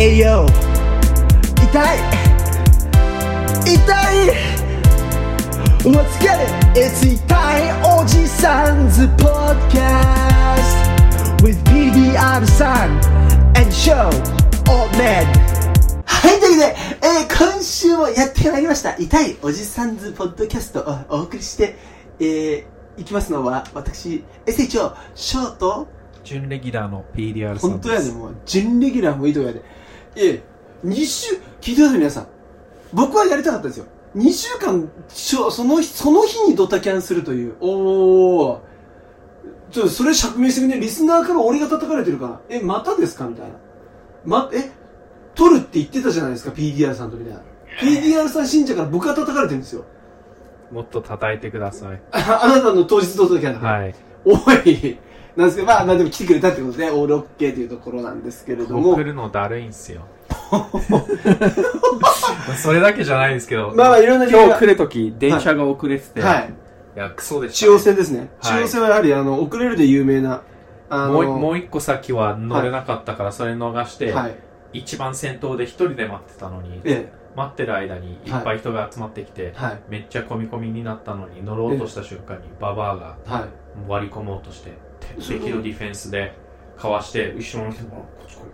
栄養痛い。痛い。Let's get it! It's 痛いおじさんズ Podcast with BDR さん and show old man はい、というわけで、えー今週もやってまいりました。痛いおじさんズポッドキャストをお送りして、えー、いきますのは私 SHO ショート。準レギュラーの PDR さん本当やねもう。準レギュラーもいいとこやで。いえ2週聞いてください皆さん。僕はやりたかったですよ。2週間その日その日にドタキャンするという。おおそれ釈明してくれ。ねリスナーから俺が叩かれてるから。えまたですか？みたいな。まえ取るって言ってたじゃないですか PDR さんとみたいな。PDR さん信者から僕が叩かれてるんですよ。もっと叩いてください。あ あなたの当日ドタキャンではい。おいなんですけど、まあ、まあでも来てくれたってことで、オールオッケーというところなんですけれども。送るのだるいんすよ それだけじゃないですけどまあまあいろんな今日来るとき電車が遅れてて、はい。いやクソでした、中央線ですね。はい中央線はやはり、あの、遅れるで有名な、あの、もうもう一個先は乗れなかったからそれ逃して、はい。一番先頭で一人で待ってたのにえ待ってる間にいっぱい人が集まってきて、え。はい。めっちゃ込み込みになったのに乗ろうとした瞬間にババアがはい。割り込もうとして鉄壁のディフェンスでかわして後ろの人もこっち来いよ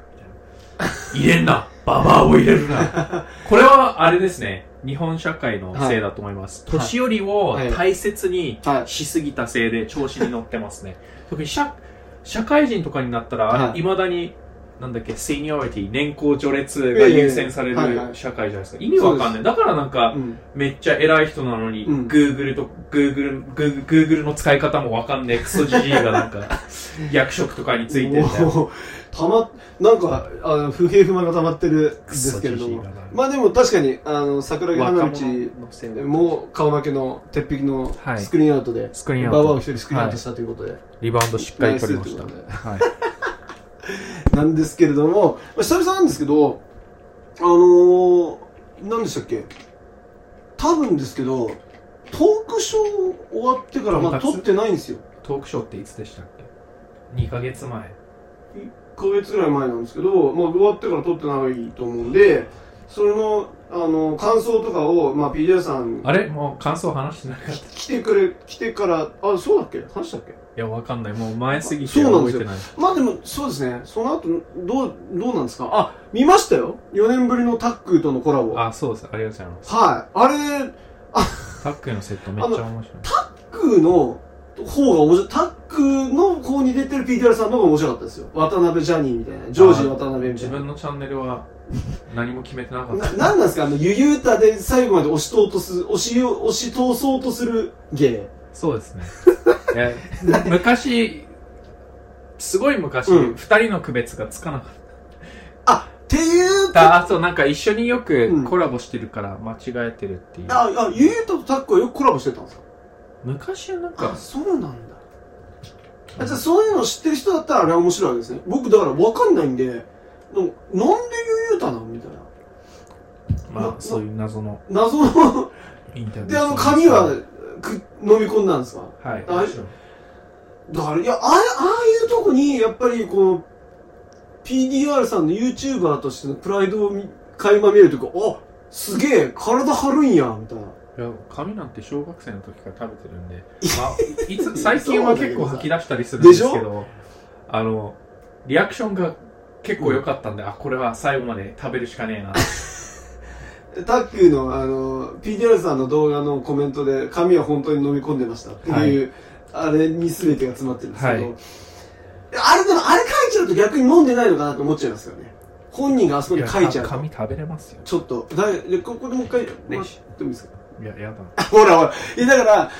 みたいな。入れんな。ババアを入れるな。これはあれですね。日本社会のせいだと思います、はい。年寄りをはい。大切にはいしすぎたせいで調子に乗ってますね。特に社社会人とかになったらはい。いまだになんだっけ、セニョリティ、年功序列が優先される社会じゃないですか。意味わかんない。だからなんか、うん。めっちゃ偉い人なのに、うん。Google と、Google、Google の使い方もわかんねえクソじじいがなんか、役職とかについてたま、なんか、あの、不平不満が溜まってるんですけれども。まあでも確かに、あの、桜木花道若者のせいでも顔負けの鉄壁のはい。スクリーンアウトで、スクリーンアウト。ババアを一人スクリーンアウトしたということで、リバウンドしっかり取りました。なんですけれども、まあ、久々なんですけど、あのー、何でしたっけ？多分ですけど、トークショー終わってからまだとんかつ？撮ってないんですよ。トークショーっていつでしたっけ ?2 ヶ月前。1ヶ月ぐらい前なんですけど、まあ、終わってから撮ってないと思うんで、それの、あの、感想とかを、まあ、PJ さん、あれ？もう感想話してな。い来てくれ、来てから、あ、そうだっけ？話したっけ？や、わかんない。もう前すぎてそうなんですよ覚えてない。まあでも、そうですね。その後、どう、どうなんですか？あ、見ましたよ ?4 年ぶりのタックとのコラボ。はい。あ、そうです。ありがとうございます。あれ、タックのセットめっちゃ面白い。タックの方が面白い。タックの方に出てる PTR さんの方が面白かったですよ。渡辺ジャニーみたいな。ジョージ渡辺みた自いな。分のチャンネルは何も決めてなかっな、た。なんなんですか？あの、ゆゆうたで最後まで押し通とす、押し、押し通そうとする芸。そうですね。いや昔、すごい昔、うん二人の区別がつかなかっあ、っていうた。あ、あとなんか一緒にようんくコラボしてるから間違えてるっていう。あ、あ、ゆゆうたとタックはよくコラボしてたんですか？昔はなんあ、か、そうなんだ。あじゃあそういうの知ってる人だったらあれは面白いわけですね。僕だから分かんないんで、でもなんでゆゆうたなんみたいな。なまあそういう謎の謎の、インタビュー。で、あの、紙はく飲み込んだんですか？はい。あだから、いや、ああいうとこに、やっぱりこう、PDR さんの YouTuber としてのプライドを見垣間見るというか、あ、すげえ、体張るんや、みたいな。いや、紙なんて小学生の時から食べてるんで、まあ、いつ、最近は結構吐き出したりするんですけでど、あの、リアクションが結構良かったんで、あ、これは最後まで食べるしかねえな。タックーの、あの、PDR さんの動画のコメントで、紙は本当に飲み込んでましたっていう、あれに全てが詰まってるんですけど、はいあれでも、あれ書いちゃうと逆に飲んでないのかなと思っちゃいますよね。本人があそこに書いちゃうと。紙食べれますよ。ちょっと、だいでここでもう一回もらってもいいですかいや、やだ。ほらほら。いや、だから、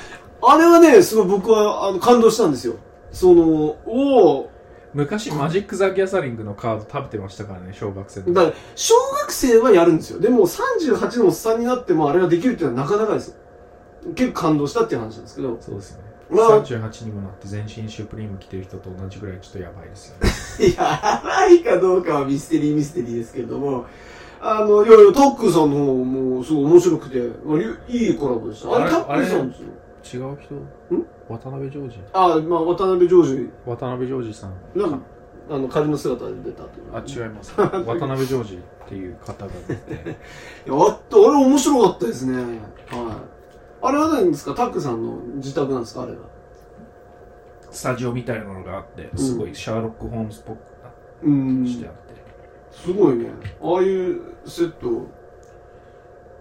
あれはね、すごい僕はあの感動したんですよ。その、おお昔、マジック・ザ・ギャザリングのカード食べてましたからね、小学生。だから、小学生はやるんですよ。でも、38のおっさんになってもあれができるっていうのはなかなかですよ。結構感動したっていう話なんですけど。そうですね。まあ38にもなって全身シュプリーム着てる人と同じぐらいちょっとやばいですよね。やばいかどうかはミステリーミステリーですけれども、あの、いやいや、タックさんの方もすごい面白くて、まあいいコラボでした。あれ、あれタックさんですよ。違う人？ん？渡辺ジョージ？あ、まあ、渡辺ジョージ、渡辺ジョージさん。なんか、あの仮の姿で出たとあ違います。渡辺ジョージっていう方が出てい やああれ面白かったですね。はい。あれは何ですか？タックさんの自宅なんですか？あれは。スタジオみたいなのがあってすごいシャーロック・ホームズっぽくうん。してあって、すごいね。ああいうセット。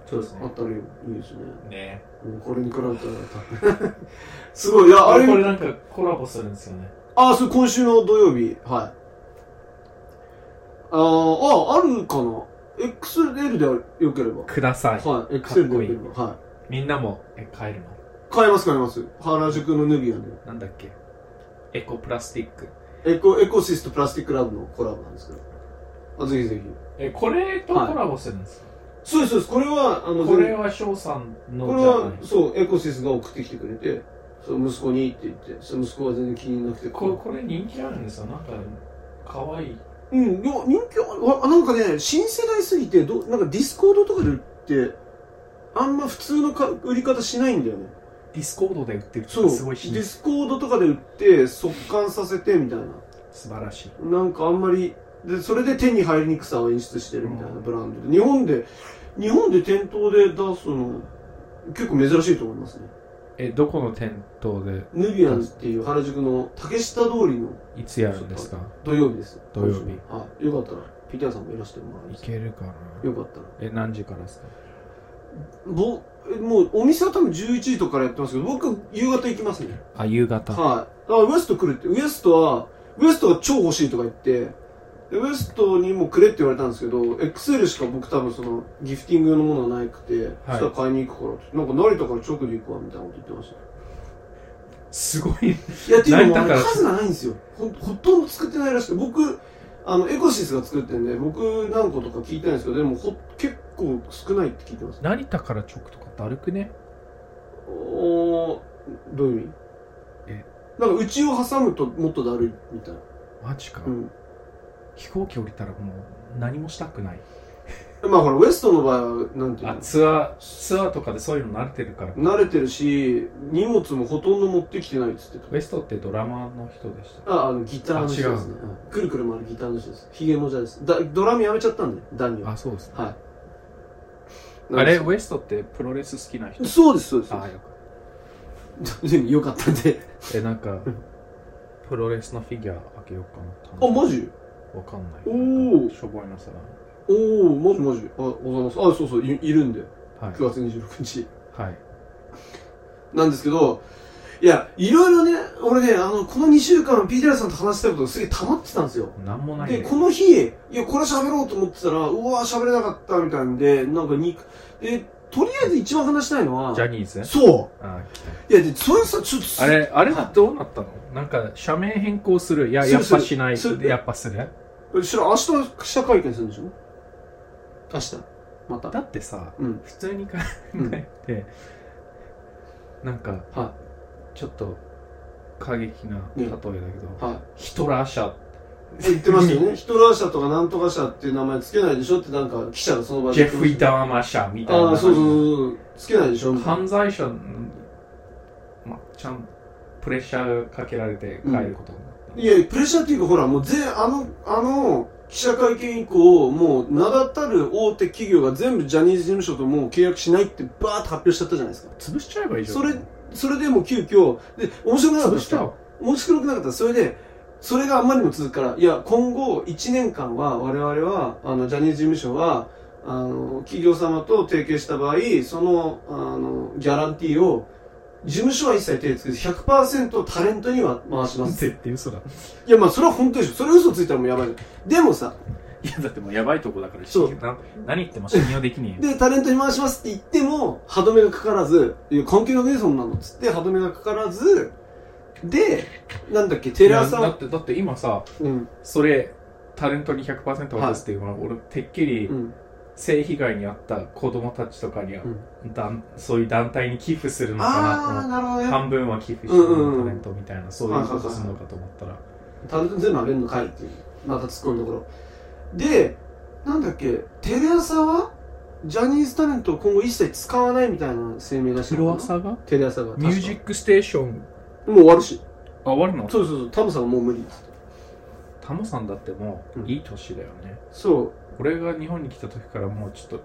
そうですね。あったらいいですね。ね。うんこれに比べたらすごい。いやあれ。これなんかコラボするんですよね。あそれ今週の土曜日。はい。あーああるかな？XL でよければ。ください。はい XL でよければはい。みんなもえ買えるの？買えます買えます。原宿のヌビアで。なんだっけ？エコプラスティック。エコエコシスとプラスティックラブのコラボなんですけど。あぜひぜひ。えこれとコラボするんですか、そうですそうです。これはあのこれは翔さんのこれはそうエコシスが送ってきてくれてそう息子にって言ってそう息子は全然気になくてここれ人気あるんですよ。なんかかわい。いうんいや人気はあなんかね新世代すぎてどなんかディスコードとかで売ってあんま普通のか売り方しないんだよね。ディスコードで売ってるそうすごいしディスコードとかで売って即完させてみたいな。素晴らしい。なんかあんまりでそれで手に入りにくさを演出してるみたいなブランドで。日本で日本で店頭で出すの結構珍しいと思いますね。えどこの店頭でヌビアンっていう原宿の竹下通りのいつやるんですか？土曜日です。土曜日。はいよかったらピティアさんもいらしてもらいいます。けるかな？よかったら。え何時からですか？ぼえもうお店は多分11時とかからやってますけど僕夕方行きますね。あ夕方。はい。あウエスト来るってウエストはウエストが超欲しいとか言ってでウエストにもくれって言われたんですけど XL しか僕多分そのギフティング用のものはなくて、そしたら買いに行くからって。なんか成田から直で行くわみたいなこと言ってましたすごいいやっていうのも数がないんですよ。ほほとんど作ってないらしくて。僕あのエコシスが作ってんで僕何個とか聞いてないんですけどでもほ結構少ないって聞いてます。成田から直とかだるくね？おーどういう意味？え。なんか内を挟むともっとだるいみたいな。マジか、うん飛行機降りたらもう何もしたくない。まあほらウエストの場合はなんていうあのツアーツアーとかでそういうの慣れてるから。慣れてるし荷物もほとんど持ってきてないっつってウエストってドラマの人でした。たああのギターの人ですね。うん。くるくる回るギターの人です。ヒゲもじゃです。だドラムやめちゃったんでダニは。あそうですね、はい。あれウエストってプロレス好きな人？そうですそうです。あよかっ よかったんで。たえなんかプロレスのフィギュアあげようかな。とあマジ？わかんない。おー。なんかしょぼいのさ。おおマジマジ。あおはようございます。あそうそういいるんで。はい。9月26日。はい。なんですけどいやいろいろね俺ねあのこの2週間 PTR さんと話したいことがすげえ溜まってたんですよ。なんもないで、ねこの日、いや、これ喋ろうと思ってたら、うわ喋れなかったみたいんで、なんかに、で、とりあえず一番話したいのは、ジャニーズ？そう。いや、で、それさ、ちょっと、たあれあれはどうなったの？なんか社名変更する。いややっぱしない。やっぱする？い、知らん明日記者会見するんでしょ？明日。また。だってさうん。普通に考えて、なんかはちょっと過激な例えだけど、い。はい。ヒトラー社言ってましたよね。ヒトラー社とかなんとか社っていう名前つけないでしょ？ってなんか記者がその場でジェ。フリー・ダーマー社みたいなああ、そうそうそう。つけないでしょ？犯罪者まちゃんプレッシャーかけられて帰ることになった、いや、プレッシャーっていうか、ほら、もうぜ、あの、あの、記者会見以降、もう、名だたる大手企業が全部ジャニーズ事務所ともう契約しないってバーッと発表しちゃったじゃないですか。潰しちゃえばいいじゃんそれ、それでもう急遽、で、面白くなかった潰しちゃおう面白くなかったそれで、それがあんまりにも続くから、いや、今後1年間は、我々は、あの、ジャニーズ事務所は、あの、企業様と提携した場合、その、あの、ギャランティーを、事務所は一切手つけず、100%タレントには回します。絶対嘘だ。いや、まあ、それは本当でしょ。それ嘘ついたらもうやばいじゃん。でもさ、いやだってもうやばいとこだからそう。な何言っても信用できねえよ。で、タレントに回しますって言っても、歯止めがかからず、いや、関係なくねそんなのっつって、歯止めがかからず、で、なんだっけ、テレ朝。いやだってだって今さうん、それタレントに100%渡すっていうのは、俺てっきりうん、性被害に遭った子供たちとかには、うん。だんそういう団体に寄付するのかなって半分は寄付してタレントみたいなそういうことするのかと思ったらタレント全部あげるのかいっていう。また突っ込むところ。で、なんだっけ、テレ朝は、ジャニーズタレントを今後一切使わないみたいな声明出したのかな？が？テレ朝が。ミュージックステーションもう終わるし。あ終わるの？そうそうそう、タムさんはもう無理。タモさんだってもううんいい年だよね、そう俺が日本に来た時からもうちょっと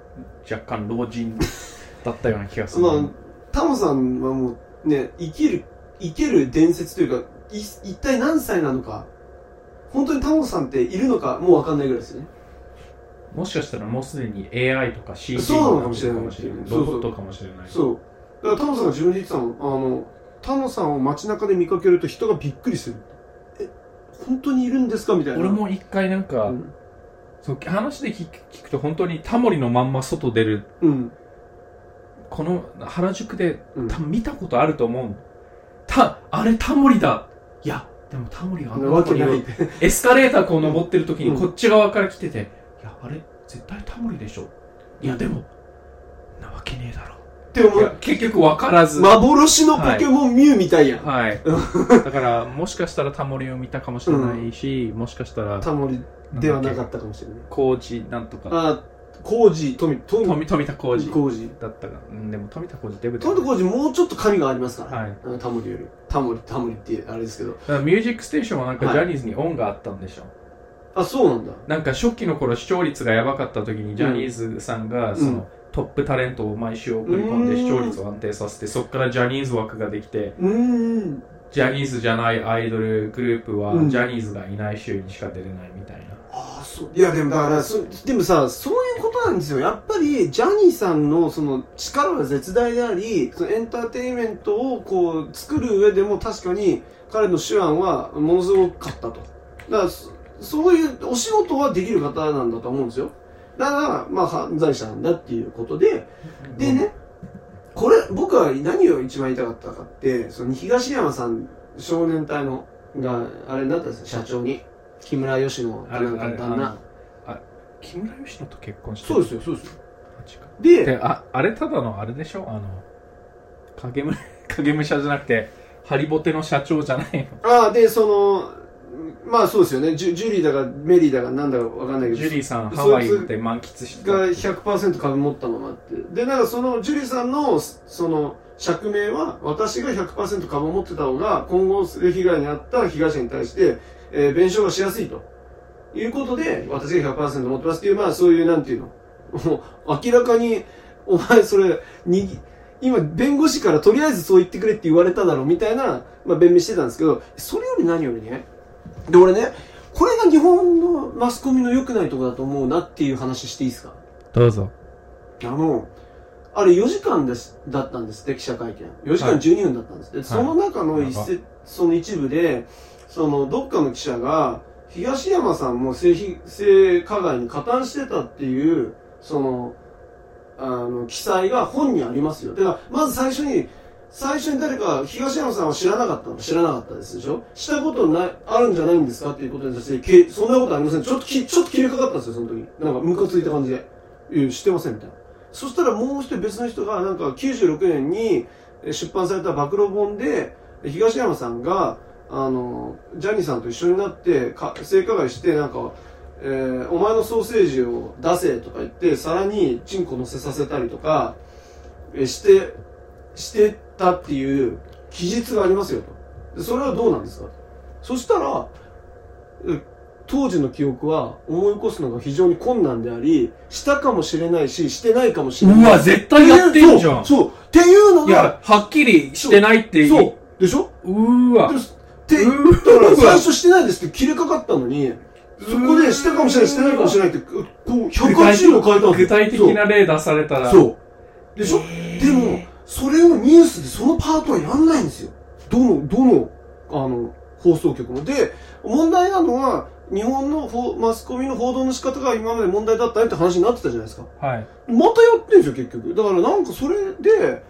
若干老人 だったような気がする、まあタモさんはもうね生きる生ける伝説というかい一体何歳なのか本当にタモさんっているのかもう分かんないぐらいですよね。もしかしたらもうすでに AI とか CG そうなのかもしれない。ロボットかもしれない。そうだからタモさんが自分で言ってたのあのタモさんを街中で見かけると人がびっくりする。え本当にいるんですかみたいな。俺も一回なんか、うんそう話で聞くと本当にタモリのまんま外出る。うん。この原宿でうん。多分見たことあると思う。たあれタモリだ。いやでもタモリがあんなにわけない。エスカレーターこう登ってる時にうん。こっち側から来てて、いやあれ絶対タモリでしょ。いやでもなわけねえだろ。って思いうや結局分からず。幻のポケモンミュウみたいやん、はい。だからもしかしたらタモリを見たかもしれないし、もしかしたらタモリではなかったかもしれない。コージなんとかあコウジ富富富富田浩二コウジ。だったがうんでも富田浩二デブだ富田コウジもうちょっと神がありますから、はい。あのタモリより。タモリタモリってあれですけど。ミュージックステーションはなんかはい。ジャニーズに恩があったんでしょ、あそうなんだ。なんか初期の頃視聴率がやばかった時にジャニーズさんがその、うんトップタレントを毎週送り込んでうん。視聴率を安定させてそこからジャニーズ枠ができてジャニーズじゃないアイドルグループはうん。ジャニーズがいない週にしか出れないみたいな、いやでもだからでもさそういうことなんですよ。やっぱりジャニーさんのその力は絶大でありそのエンターテインメントをこう作る上でも確かに彼の手腕はものすごかったと。だからそういうお仕事はできる方なんだと思うんですよ。だからまあ犯罪者なんだっていうことで。でね、これ、僕は何を一番言いたかったかって、その東山さん、少年隊の、が、あれになったんですよ、社長に。木村佳乃あれなんか旦那。あ木村佳乃と結婚してそうですよ、そうですよ。で、でああれただのあれでしょ？あの影武 影武者じゃなくてハリボテの社長じゃないの。ああ、で、その、まあそうですよね、ジュジュリーだかメリーだかなんだかわかんないけど、ジュリーさんハワイで満喫してた。が100%株持ったままって。で、なんかそのジュリーさんの、その、釈明は、私が100%株を持ってた方が、今後被害に遭った被害者に対して、えー弁償がしやすいと。いうことで、私が100%持ってますっていう、まあそういう、なんていうの？もう、明らかに、お前それ、に、今、弁護士からとりあえずそう言ってくれって言われただろうみたいな、まあ弁明してたんですけど、それより何よりね、で、俺ね、これが日本のマスコミの良くないところだと思うなっていう話していいですか？どうぞあの、あれ4時間です、だったんですって、記者会見。4時間12分だったんですって。その中の一節、その一部で、その、どっかの記者が、東山さんも性被性加害に加担してたっていう、その、あの、記載が本にありますよ。だから、まず最初に、最初に誰か、東山さんは知らなかったの？知らなかったですでしょ？したことない、あるんじゃないんですかっていうことに対して、けそんなことありません。ちょっとき、ちょっと切れかかったんですよ、その時。なんか、ムカついた感じで。いや、知ってません、みたいな。そしたらもう一人別の人が、なんか96年に出版された暴露本で、東山さんが、あの、ジャニーさんと一緒になって、か性加害して、なんか、えーお前のソーセージを出せとか言って、皿にチンコ乗せさせたりとか、えして、してたっていう記述がありますよと。でそれはどうなんですか？そしたら、え当時の記憶は思い起こすのが非常に困難であり、したかもしれないし、してないかもしれない。うわ絶対やってんじゃんそう。っていうのが、いやはっきりしてないってそう。そうでしょ？うーわでって、うーだから最初してないですって切れかかったのに、そこでしたかもしれない、してないかもしれないって、こう、180度変えたん具体的な例出されたらそう。でしょ？でも、それをニュースでそのパートはやんないんですよ。どの、どの、あの、放送局も。で、問題なのは、日本のマスコミの報道の仕方が今まで問題だったねって話になってたじゃないですか。はいまたやってんですよ、結局。だからなんかそれで、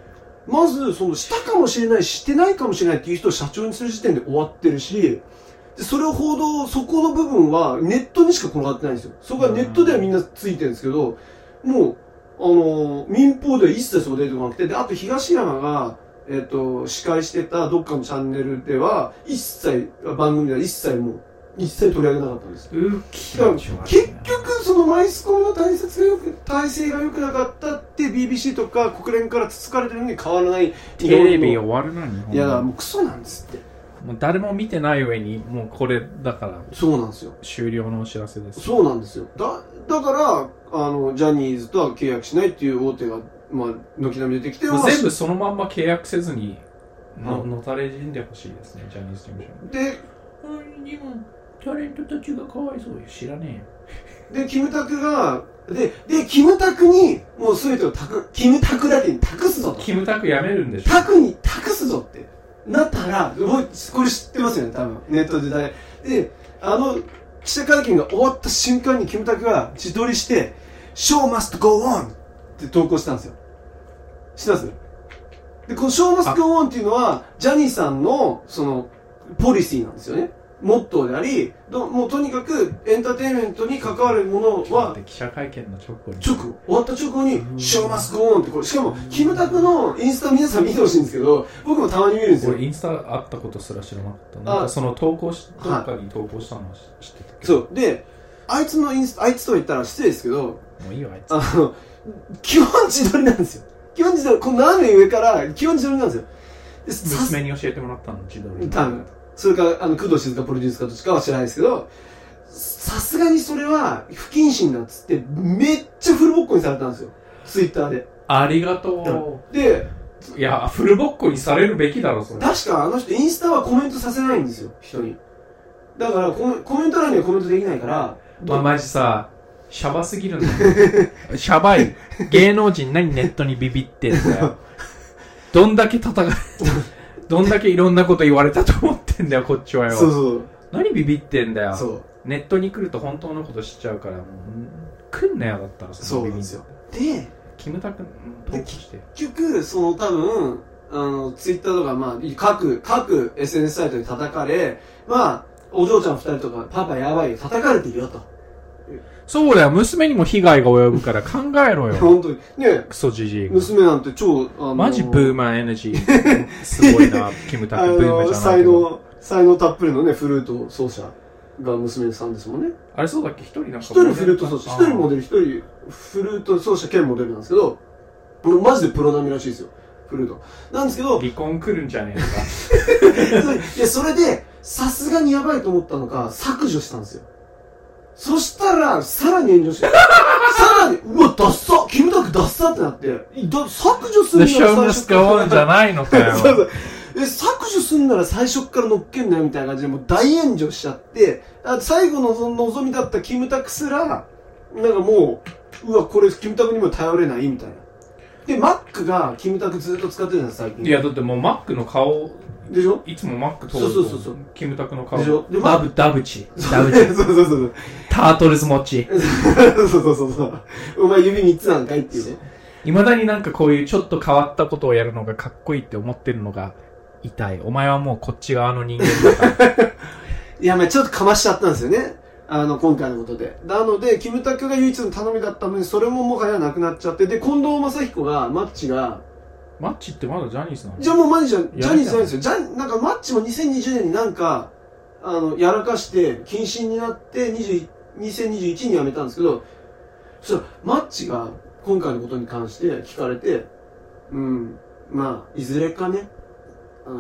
まず、その、したかもしれない、してないかもしれないっていう人を社長にする時点で終わってるし、で、それを報道、そこの部分はネットにしか転がってないんですよ。そこはネットではみんなついてるんですけど、もう、あの、民放では一切そう出てこなくて、で、あと東山が、えっ、と、司会してたどっかのチャンネルでは、一切、番組では一切もう、一切取り上げなかったんです。結局そのマイスコミの体質がよく体制が良くなかったって BBC とか国連からつつかれてるのに変わらないテレビ終わるな日本いやもうクソなんですって。もう誰も見てない上にもうこれだからそうなんですよ。終了のお知らせです。そうなんですよ。だだからあのジャニーズとは契約しないっていう大手が、まあ、軒並み出てきて、まあ全部そのまんま契約せずにの,、うん。のたれ死んでほしいですねジャニーズ事務所。でにでもタレントたちがかわいそうよ。知らねでキムタクがででキムタクにもう全てを託キムタクだけに託すぞとキムタクやめるんでしょ？タクに託すぞってなったら、これ知ってますよね、多分。ネットで大。で、あの、記者会見が終わった瞬間にキムタクが自撮りして、Show must go on! って投稿したんですよ。知ってます？で、この Show must go on っていうのは、ジャニーさんの、その、ポリシーなんですよね。モットーであり、どもうとにかくエンターテインメントに関わるものは、記者会見の直後に直後、終わった直後に、Show must go on ってこれ、しかも、キムタクのインスタ皆さん見てほしいんですけど、僕もたまに見るんですよ俺。インスタあったことすら知らなかったなんかその投稿しどっかに投稿したのは知ってたけど、そう。で、あいつのインスタ、あいつとは言ったら失礼ですけど、もういいよあいつあの、基本自撮りなんですよ。基本自撮り、この斜め上から基本自撮りなんですよ。娘に教えてもらったの自撮り多分それか、あの、工藤静香プロデュースかどっちかは知らないですけど、さすがにそれは不謹慎だっつって、めっちゃフルボッコにされたんですよ。ツイッターで。ありがとで、ういやフルボッコにされるべきだろそれ確かあの人インスタはコメントさせないんですよ、人に。だからコメコメント欄にはコメントできないから、まあマジさシャバすぎるんだよシャバい芸能人何ネットにビビってんだよ どんだけ叩かれどんだけいろんなこと言われたと思ってんだよこっちはよそうそう。何ビビってんだよそう。ネットに来ると本当のこと知っちゃうからもう来んなよだったらそうなんですよ。で、キムタクして結局、その多分、あの、ツイッターとか、まあ、各、各 SNS サイトで叩かれ、まあ、お嬢ちゃん二人とか、パパやばいよ、叩かれてるよと。そうだよ娘にも被害が及ぶから考えろよ 本当に。ねクソじじいが娘なんて超、あのマジブーマーエナジーすごいな キムタあクブーマーの、じゃないけど才能たっぷりのね、フルート奏者が娘さんですもんね。あれそうだっけ？一人なんか一人フルート奏者、一人モデル、一人フルート奏者兼モデルなんですけど、もうマジでプロ並みらしいですよ。フルート。なんですけど、離婚来るんじゃねえのか いや、それで、さすがにやばいと思ったのか、削除したんですよ。そしたら、さらに炎上して、さらに、うわ、ダッサキムタクダッサってなって、だ削除する The なら show must go on じゃないのかよ そうそう。え、削除すんなら最初っから乗っけんなよみたいな感じでもう大炎上しちゃって、あ最後のその望みだったキムタクすら、なんかもう、うわ、これキムタクにも頼れないみたいな。で、マックがキムタクずっと使ってるじゃない最近。いやだってもうマックの顔でしょ？いつもマック通るとそうそうそうそうキムタクの顔でしょ？でダブダブチダブ そうチそうそうそう。タートルズモッチそうそうそうそう。お前指3つなんかいっていうね。いまだになんかこういうちょっと変わったことをやるのがかっこいいって思ってるのが痛いお前はもうこっち側の人間だから いや、まあちょっとかましちゃったんですよね。あの、今回のことで。なので、キムタクが唯一の頼みだったのに、それももはやなくなっちゃって、で、近藤正彦が、マッチが、マッチってまだジャニーズなの？じゃあもうマジじゃん、ジやャニーズじゃないですよ。ジャン、なんかマッチも2020年になんか、あの、やらかして、謹慎になって、20 2021に辞めたんですけど、そしたら、マッチが、今回のことに関して聞かれて、うん、まあ、いずれかね、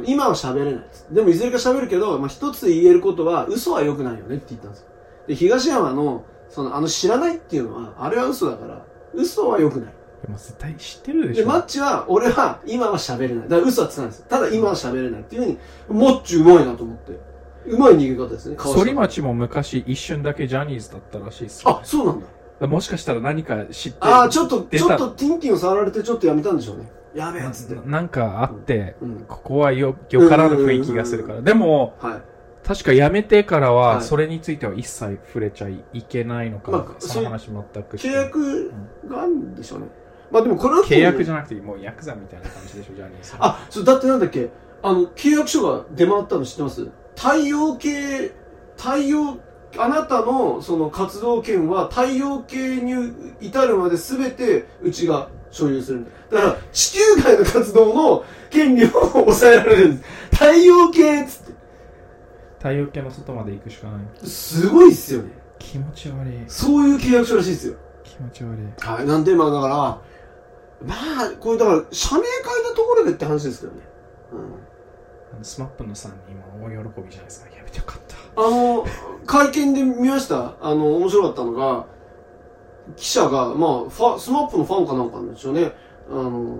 今は喋れないです。でもいずれか喋るけど、まあ一つ言えることは、嘘は良くないよねって言ったんですよ。で、東山の、その、あの知らないっていうのは、あれは嘘だから、嘘は良くない。でも絶対知ってるでしで、ょマッチは、俺は、今は喋れない。だから嘘はつかないです。ただ今は喋れないっていうふうに、マッチうまいなと思って。うまい逃げ方ですね、反町も昔一瞬だけジャニーズだったらしいっすよあ、そうなんだ。もしかしたら何か知ってああ、ちょっと、ちょっとティンティンを触られてちょっとやめたんでしょうね。やべえっつって。ななんかあって、うん。ここはよ、よからぬ雰囲気がするから。でも、はい。確か辞めてからは、はいそれについては一切触れちゃいけないのか、まあその話全く契約があるんでしょうね。まあでもこれは、契約じゃなくて、もうヤクザみたいな感じでしょ、ジャニーズ。あ、そう、だってなんだっけあの、契約書が出回ったの知ってます？太陽系、太陽、あなたのその活動権は太陽系に至るまで全てうちが所有するんだ。だから地球外の活動の権利を抑えられるんです。太陽系っつっ太陽系の外まで行くしかない。て。すごいっすよね。気持ち悪い。そういう契約書らしいですよ。気持ち悪い。はい。なんで、まあだから、まあ、これだから、社名変えたところでって話ですけどね。スマップの3人今大喜びじゃないですかやめてよかったあの、会見で見ました？あの、面白かったのが、記者が、まあ、ファ、スマップのファンかなんかなんでしょうね。あの、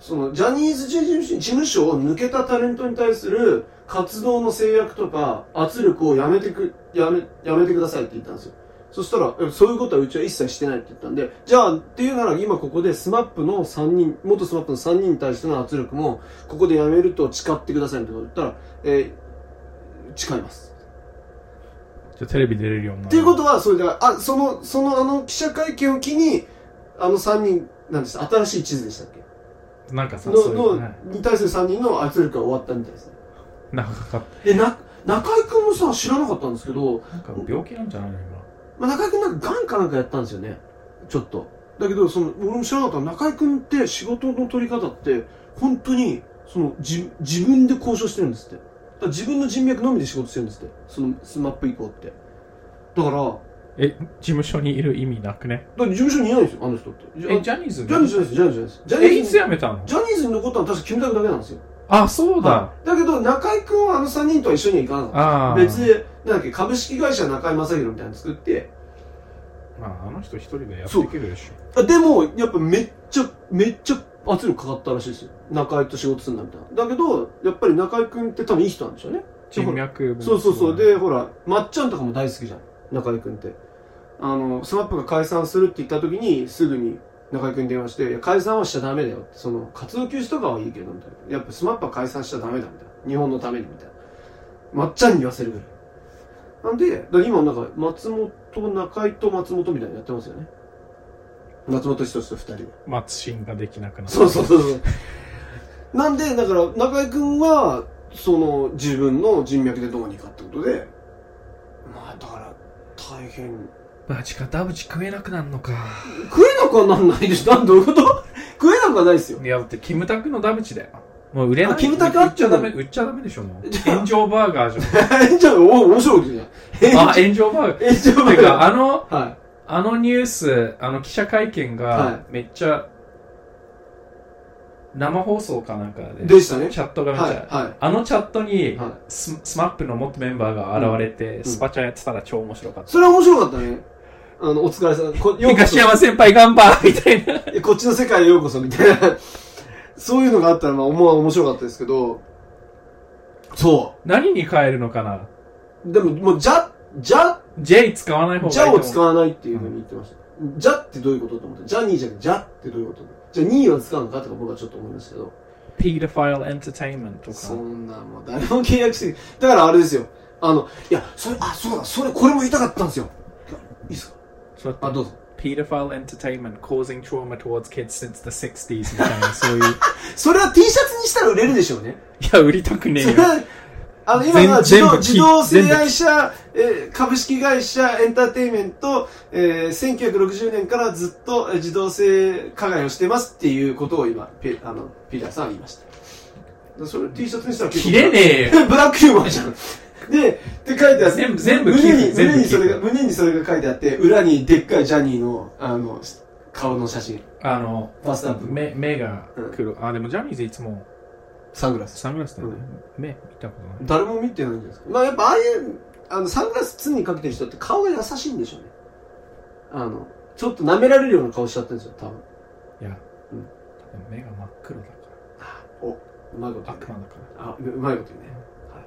その、ジャニーズ事務所を抜けたタレントに対する活動の制約とか圧力をやめてく、やめ、やめてくださいって言ったんですよ。そしたら、そういうことはうちは一切してないって言ったんで、じゃあ、っていうなら今ここでスマップの3人、元スマップの3人に対しての圧力も、ここでやめると誓ってくださいって言ったら、えー誓います。じゃあテレビ出れるようになるっていうことは、それで、あ、その、そのあの記者会見を機に、あの3人、なんです新しい地図でしたっけ？なんかさそういう、ね、に対する3人の圧力が終わったみたいですね。なんかえ、な、中居くんもさ、知らなかったんですけど、なんか病気なんじゃないの今まあ、中居くんなんかガンかなんかやったんですよね。ちょっと。だけど、その、俺も知らなかった中居くんって仕事の取り方って、本当に、その、じ、自分で交渉してるんですって。自分の人脈のみで仕事してるんですって。その、スマップ以降って。だから、え事務所にいる意味なくね？ら事務所にいないんですよ、あの人って。じゃえジャニーズジャニーズです、ジャニーズです。ジャニえいつ辞めたの？ジャニーズに残ったのは確かキムタクだけなんですよ。あそうだ、はいだけど、中井くんはあの3人とは一緒には行かなかった。ああ別で、なんだっけ、株式会社中井正宏みたいなの作って、まああの人一人でやっていけるでしょあでも、やっぱめっちゃ、めっちゃ圧力かかったらしいですよ。中井と仕事するんだみたいな。だけど、やっぱり中井くんって多分いい人なんでしょうね。人脈もそうそうそう。で、ほら、まっちゃんとかも大好きじゃん。中井くんって。あの、スマップが解散するって言った時に、すぐに中井くんに電話して、いや、解散はしちゃダメだよって。その、活動休止とかはいいけど、みたいな。やっぱスマップは解散しちゃダメだ、みたいな。日本のために、みたいな。まっちゃんに言わせるぐらい。なんで、今なんか、松本、中井と松本みたいなのやってますよね。松本人志と二人で。松信ができなくなった。そうそうそうそう。なんで、だから、中井くんは、その、自分の人脈でどうにかってことで、まあ、だから、大変。マジかダブチ食えなくなるのか。食えなくはなんないでしょ。なんどういうこと？食えなくはないですよ。いやだってキムタクのダブチだよ。もう売れない。あキムタクあっちゃダメ売っちゃダメでしょもう。じゃあ。炎上バーガーじゃ じゃあ、お、面白いことじゃん。炎上。バーガー。え、ちょっとてかあのはあのニュースあの記者会見はがめっちゃ生放送かなんかい。ででしたね。チャットがめっちゃ、はあのチャットにい。はい。ススマップの元メンバーが現れて、んスパチャやってたら超面白かった。それは面白かったね。あの、お疲れさん。こようこ東山先輩頑張みたいな。そこっちの世界へようこそ、みたいな。そういうのがあったら、まあ、思う面白かったですけど、そ何に変えるのかな？う。でも、もう、じゃ、じゃ、J 使わない方がいいじゃを使わわないっていうふうに言ってました。じゃってどういうことと思って。ジャニーじゃなくて、じゃってどういうこと？じゃあ、2位は使うのかとか僕はちょっと思いますけど。Pedophile Entertainment とか。そんな、もう誰も契約して、だからあれですよ。あの、いや、それ、あ、そうだ、それ、これも言いたかったんですよ。いいですか？ってあ、どうぞ。Pedophile Entertainment causing trauma towards kids since the 60s みたいな、そういう。それは T シャツにしたら売れるでしょうね。いや、売りたくねえよ。あの、今のは自動、自動全部性愛者、えー株式会社エンターテインメント、えー、1960年からずっとえー自動性加害をしてますっていうことを今、ペあの、ピーターさんは言いました。でそれ T シャツにしたら結構切れねえよ。ブラックヒューマンじゃん。で、って書いてあって、全部全部胸に、胸にそれが、胸にそれが書いてあって、裏にでっかいジャニーの、あの、顔の写真。あの、バスタンプ。目、目が黒。あ、でもジャニーズいつもサングラス。サングラスだよね。目見たことない。誰も見てないんですか。まあやっぱああいう、あの、サングラス常にかけてる人って顔が優しいんでしょうね。あの、ちょっと舐められるような顔しちゃってるんですよ、多分。いや、うん多分目が真っ黒だかお、うまいことら。言うね。悪魔だから。あ、ううまいこと言うね。は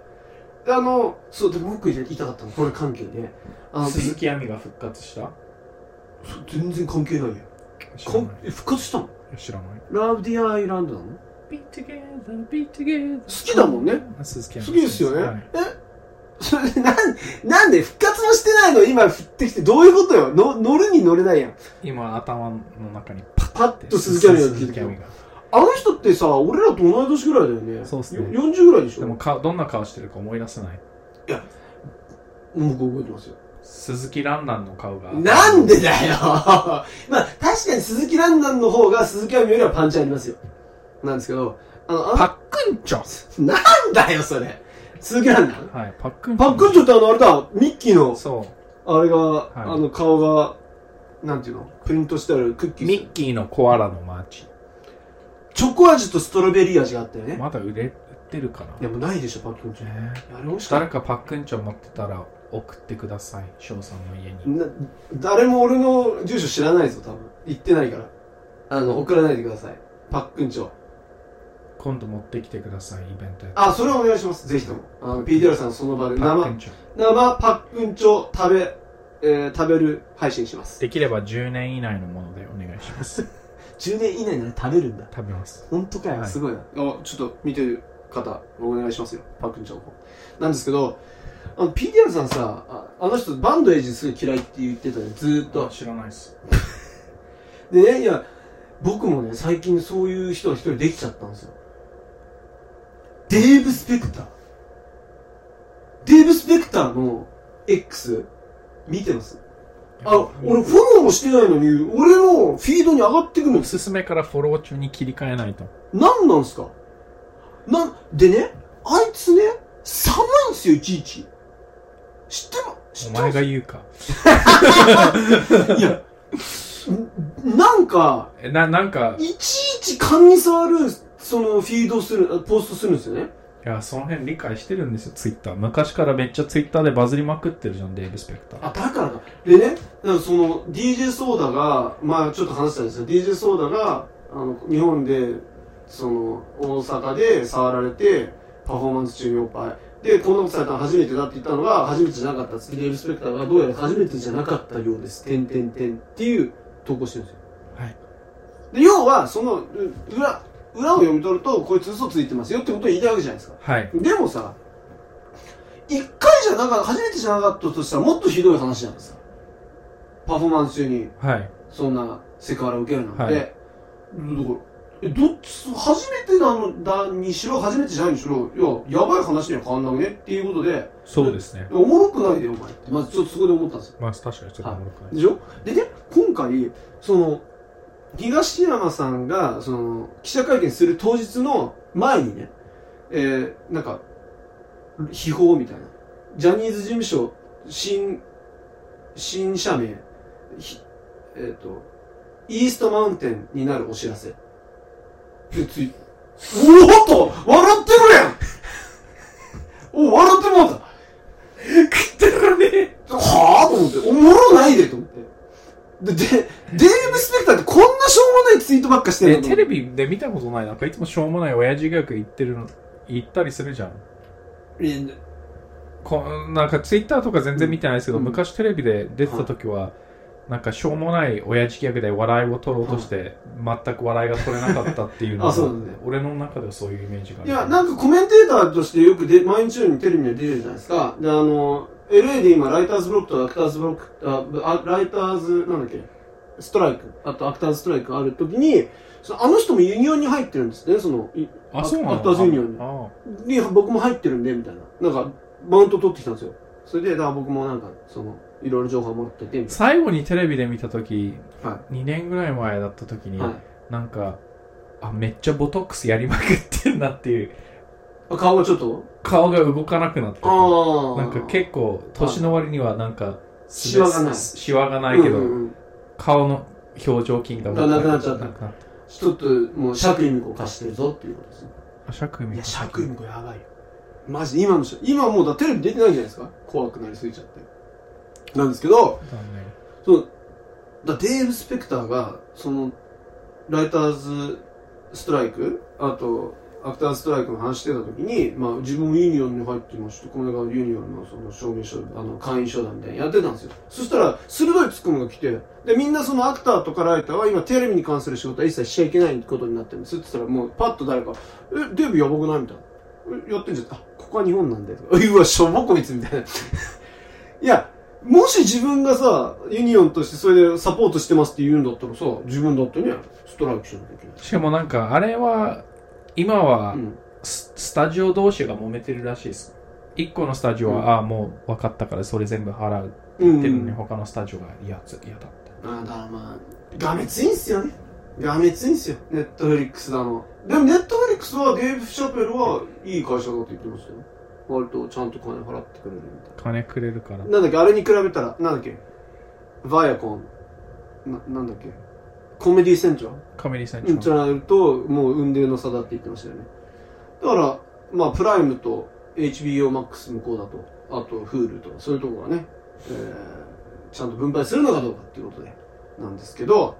い。で、あの、そう、でもう一個言いたかったの、これ関係で。あの、鈴木亜美が復活した？全然関係ないよ。か復活したの？知らない。ラブディアイランドなの？Be together, be together. 好きだもんね。好きですよね。はいえ？それなん、なんで復活もしてないの？今降ってきてどういうことよ？の乗るに乗れないやん。今頭の中にパッパッと鈴木亜美が出てきた鈴木亜美が。あの人ってさ、俺らと同い年ぐらいだよね。そうっすねよ40ぐらいでしょ？でも顔どんな顔してるか思い出せない。僕覚えてますよ。鈴木蘭蘭の顔が。なんでだよ まあ、確かに鈴木蘭蘭の方が鈴木亜美よりはパンチありますよ。なんですけど、あの、あパックンチョ。なんだよ、それ。鈴木蘭蘭はい、パックンチョ。パックンチョってあの、あれだ、ミッキーの、そう。あれが、い。あの、顔が、なんていうの？プリントしてあるクッキー。ミッキーのコアラのマーチ。チョコ味とストロベリー味があったよね。まだ売れってるからいやもうないでしょパックンチョ。えあれ美味し誰かパックンチョ持ってたら送ってください。翔さんの家に。誰も俺の住所知らないぞ多分。行ってないから。あの送らないでください。パックンチョ今度持ってきてくださいイベントやあそれお願いします。ぜひとも。あの PDR さんその場で生パックンチョ。生パックンチョ食べ、えー食べる配信します。できれば10年以内のものでお願いします。10年以内に食べるんだ。食べます。本当かよ、はい。すごいな。あちょっと見てる方お願いしますよ。パックンチョの方。なんですけどあの PDR さんさああの人バンドエイジすごい嫌いって言ってたねずーっと。知らないです。でねいや僕もね最近そういう人が一人できちゃったんですよデーブ・スペクター。デーブ・スペクターの X 見てます？あ俺フォローもしてないのに俺のフィードに上がってくるおすすめからフォロー中に切り替えないと。何なんすか？なん、でね、あいつね、寒いんすよ、いちいち。知ってま、知おってます？前が言うか。いや、んなんか、えななんか。いちいち勘に触る、その、フィードする、あポストするんですよね。いやその辺理解してるんですよツイッター昔からめっちゃツイッターでバズりまくってるじゃんデーブ・スペクターあ、だからか。でね、だからその、DJ ソーダが、まあちょっと話したんですよ。DJ ソーダが、あの、日本で、その、大阪で触られて、パフォーマンス中におっぱい。で、こんなことされたの初めてだって言ったのが、初めてじゃなかったデーブ・スペクターがどうやら初めてじゃなかったようです。てんてんてんっていう投稿してるんですよ。はいで、要は、その、う裏、裏を読み取ると、こいつ嘘ついてますよってことを言いたいわけじゃないですか。はいでもさ、一回じゃなか初めてじゃなかったとしたらもっとひどい話ないですか。パフォーマンス中にはいそんなセクハラ受けるなんて。はいだからえ、どっち、初めてなのだにしろ、初めてじゃないにしろ、いや、やばい話には変わんなくねっていうことで、そうですねおもろくないでよ、お前って。まずちょっとそこで思ったんですよ。まあ確かにちょっとおもろくないでしょ？でね、今回、その、東山さんが、その、記者会見する当日の前にね、えー、なんか、秘宝みたいな。ジャニーズ事務所、新、新社名、ひえっ、と、イーストマウンテンになるお知らせ。で、つい、おおっと笑ってるやん お笑ってもうた食ってるねはぁと思って、おもろないでと思って。で、で、デーブ・スペクターってこんなしょうもないツイートばっかしてるのえテレビで見たことない。なんかいつもしょうもない親父ギャグ言ってるの言ったりするじゃん。いやこなんかツイッターとか全然見てないですけど、うん。昔テレビで出てた時は、なんかしょうもない親父ギャグで笑いを取ろうとして、全く笑いが取れなかったっていうのがあそうなんだよ俺の中ではそういうイメージがある。いや、なんかコメンテーターとしてよくで毎日のようにテレビには出てるじゃないですか。で、あの、LA で今、 Writer's Block と Actor's Block、あ、あ Writers、なんだっけ、 Strike、あと Actors Strike があるときに、そのあの人もユニオンに入ってるんですね、その、いあそうなの Actors Union に。僕も入ってるんで、みたいな。なんか、マウント取ってきたんですよ。それで、だから僕もなんか、その、いろいろ情報もらってて、最後にテレビで見た時な。は2年ぐらい前だった時に、い。はい。なんかあめっちゃボトックスやりまくってんなっていうあ顔がちょっと？顔が動かなくなって。なんか結構年の割にはなんかシワがないシワがないけど、うんうんうん顔の表情筋があなくなっちゃったちょっともう釈由美子貸してるぞっていうことですね。あ釈由美いや、子釈由美子やばいよ。マジで今の人、今もうだテレビ出てないんじゃないですか？怖くなりすぎちゃって。なんですけど、その、だデーブ・スペクターが、その、 Writers Strike、あと、 Actor Strike の話してた時に、まあ自分もユニオンに入ってまして、この間ユニオンのその証明書、あの、会員証だみたいなやってたんですよ。そしたら、鋭いツッコミが来て、で、みんなそのアクターとかライターは今テレビに関する仕事は一切しちゃいけないことになってるんですって言ったら、もうパッと誰か、え、デーブやばくないみたいな。えやってんじゃん。あ、ここは日本なんで。とかうわ、しょぼこいつみたいな。いや、もし自分がさ、ユニオンとしてそれでサポートしてますって言うんだったらさ、自分だってね、ストライキしなきゃいけない。しかもなんかあれは今はうん。スタジオ同士が揉めてるらしいです一個のスタジオは、うんああもう分かったからそれ全部払うってうん言ってるのに、他のスタジオが嫌つ嫌だってあだからまあ、がめついんすよね。がめついんすよ。ネットフリックスだの。でもネットフリックスはデーブ・シャペルはいい会社だって言ってましたよ。割とちゃんと金払ってくれるみたい金くれるからな。なんだっけ、あれに比べたら、なんだっけ、バイアコン。な、なんだっけ、コメディセントラルカメリーさんうん、じゃないと、もう運命の差だって言ってましたよね。だから、まあ、プライムと HBOMAX 向こうだと、あと Hulu とか、そういうところがね、えー、ちゃんと分配するのかどうかっていうことで、なんですけど、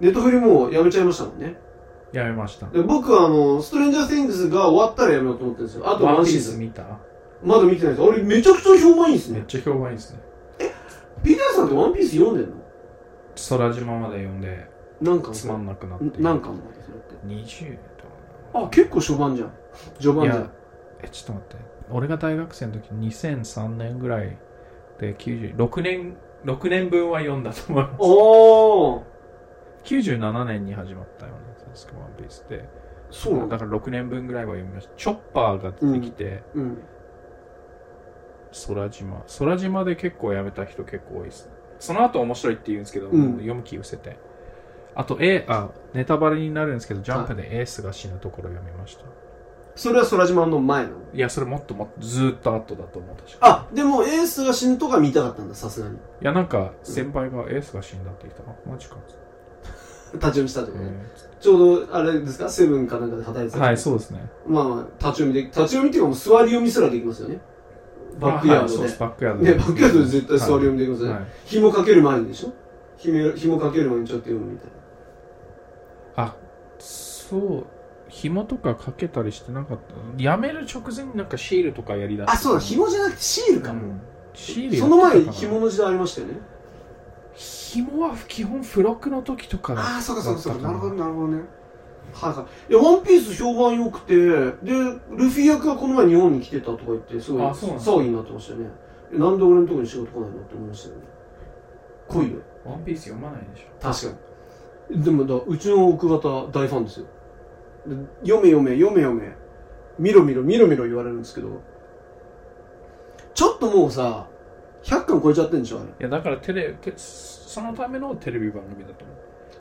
ネットフリもうやめちゃいましたもんね。やめました。で僕はあの、ストレンジャー・ティングスが終わったらやめようと思ってるんですよ。あとワンシーズン。ス見たまだ見てないです。あれ、めちゃくちゃ評判いいですね。めっちゃ評判いいですね。ピーターさんってワンピース読んでんの？空島まで読んで、何巻つまんなくなって。何巻までそれって。20とあ、結構初版じゃん。序盤じゃんえ、ちょっと待って。俺が大学生の時、2003年ぐらいで96年、6年分は読んだと思います。おー。97年に始まったよね、確かワンピースで。そうだ。だから6年分ぐらいは読みました。チョッパーが出てきて、うん。空島。空島で結構やめた人結構多いです。その後面白いって言うんですけど、うん読む気失せて。あと、え、あ、ネタバレになるんですけど、ジャンプでエースが死ぬところ読みました。それは空島の前なの？いや、それもっともっとずーっと後だと思う、確かあ、でもエースが死ぬとか見たかったんだ、さすがに。いや、なんか、先輩がエースが死んだって言ったの、マジか。立ち読みしたってことね。えちょうど、あれですか？セブンかなんかで働いてた。ーはい、そうですね。まあまあ、立ち読みで、立ち読みっていうかもう座り読みすらできますよね。バックヤードで。バックヤードね、バックヤードで絶対座り読みできますよね。はい紐かける前にでしょ？紐紐かける前にちょっと読むみたいな。あ、そう、紐とかかけたりしてなかった。やめる直前になんかシールとかやりだして。あ、そうだ、紐じゃなくてシールかも。うんシールやその前、紐の時代ありましたよね。紐は基本付録の時とかだああ、そうかそうかそうか。なるほど、なるほどね。はいはい。いや、ワンピース評判良くて、で、ルフィ役がこの前日本に来てたとか言って、すごい騒ぎになってましたよね。えなんで俺のところに仕事来ないのって思いましたよね。来いよ。ワンピース読まないでしょ。確かに。でもだ、うちの奥方大ファンですよ。で読め読め、読め読め。見ろ見ろ、見ろ見ろ言われるんですけど、ちょっともうさ、100巻超えちゃってんでしょ、あれ。いや、だからテレ、テそのためのテレビ番組だと思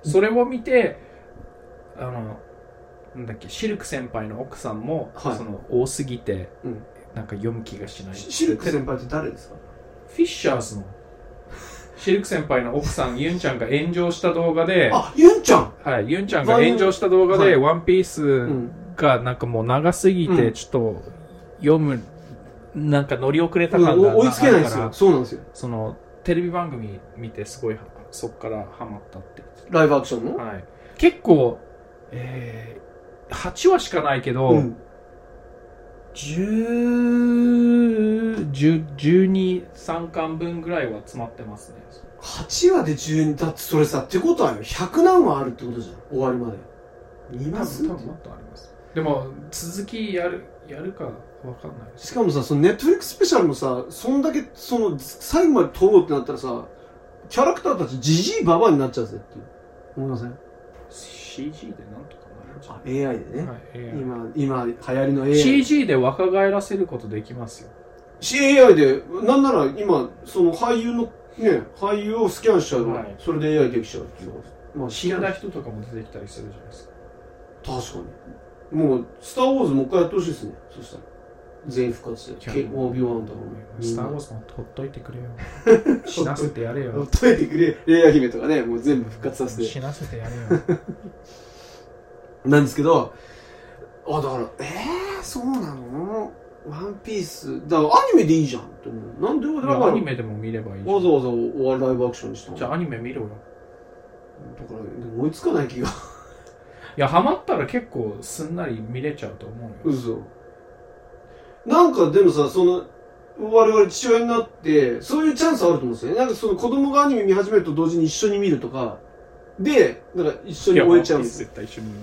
う。それを見て、あの、なんだっけ、シルク先輩の奥さんも、はいその、多すぎて、うんなんか読む気がしない。シシルク先輩って誰ですか？フィッシャーズの、シルク先輩の奥さん、ユンちゃんが炎上した動画で、あ、ユンちゃん？はい、ユンちゃんが炎上した動画で、はいワンピースんがなんかもう長すぎて、うんちょっと読む、なんか乗り遅れたうん感がお追いつけないんですよ。そうなんですよ。その、テレビ番組見てすごい、そっからハマったって。ライブアクションの？はい。結構、えー、8話しかないけど、うん。10、10 12、3巻分ぐらいは詰まってますね。8話で12、だってそれさ、ってことはよ、100何話あるってことじゃん。終わりまで。見多ます分多分もっとあります。でも、続きやる、やるかわかんない。しかもさ、そのネットフリックススペシャルもさ、そんだけ、その、最後まで撮ろうってなったらさ、キャラクターたちジジイババアになっちゃうぜっていう。思いません？CG でなんとかじゃ AI でね。はい、AI 今、今、流行りの AI。CG で若返らせることできますよ。CAI で、なんなら今、その俳優の、ね、俳優をスキャンしちゃうの、はいそれで AI できちゃうっていう。まあ、死んだ人とかも出てきたりするじゃないですか。確かに。もう、スター・ウォーズもう一回やってほしいですね。そしたら。全員復活して。ケオービーワンだろう。スター・ウォーズもほっといてくれよ。死なせてやれほっよ。といてくれ。レイヤ姫とかね、もう全部復活させて。死なせてやれよ。なんですけど、あ、だから、えー、そうなの？ワンピース。だからアニメでいいじゃんって思う。なんで？俺らアニメでも見ればいいわざわざお笑いライブアクションにしたの？じゃあアニメ見ろよ。だから、追いつかない気が。いや、ハマったら結構すんなり見れちゃうと思うよ。嘘。なんかでもさ、その、我々父親になって、そういうチャンスあると思うんですよね。なんかその子供がアニメ見始めると同時に一緒に見るとか、で、なんか一緒に終えちゃうんですよ。絶対一緒に見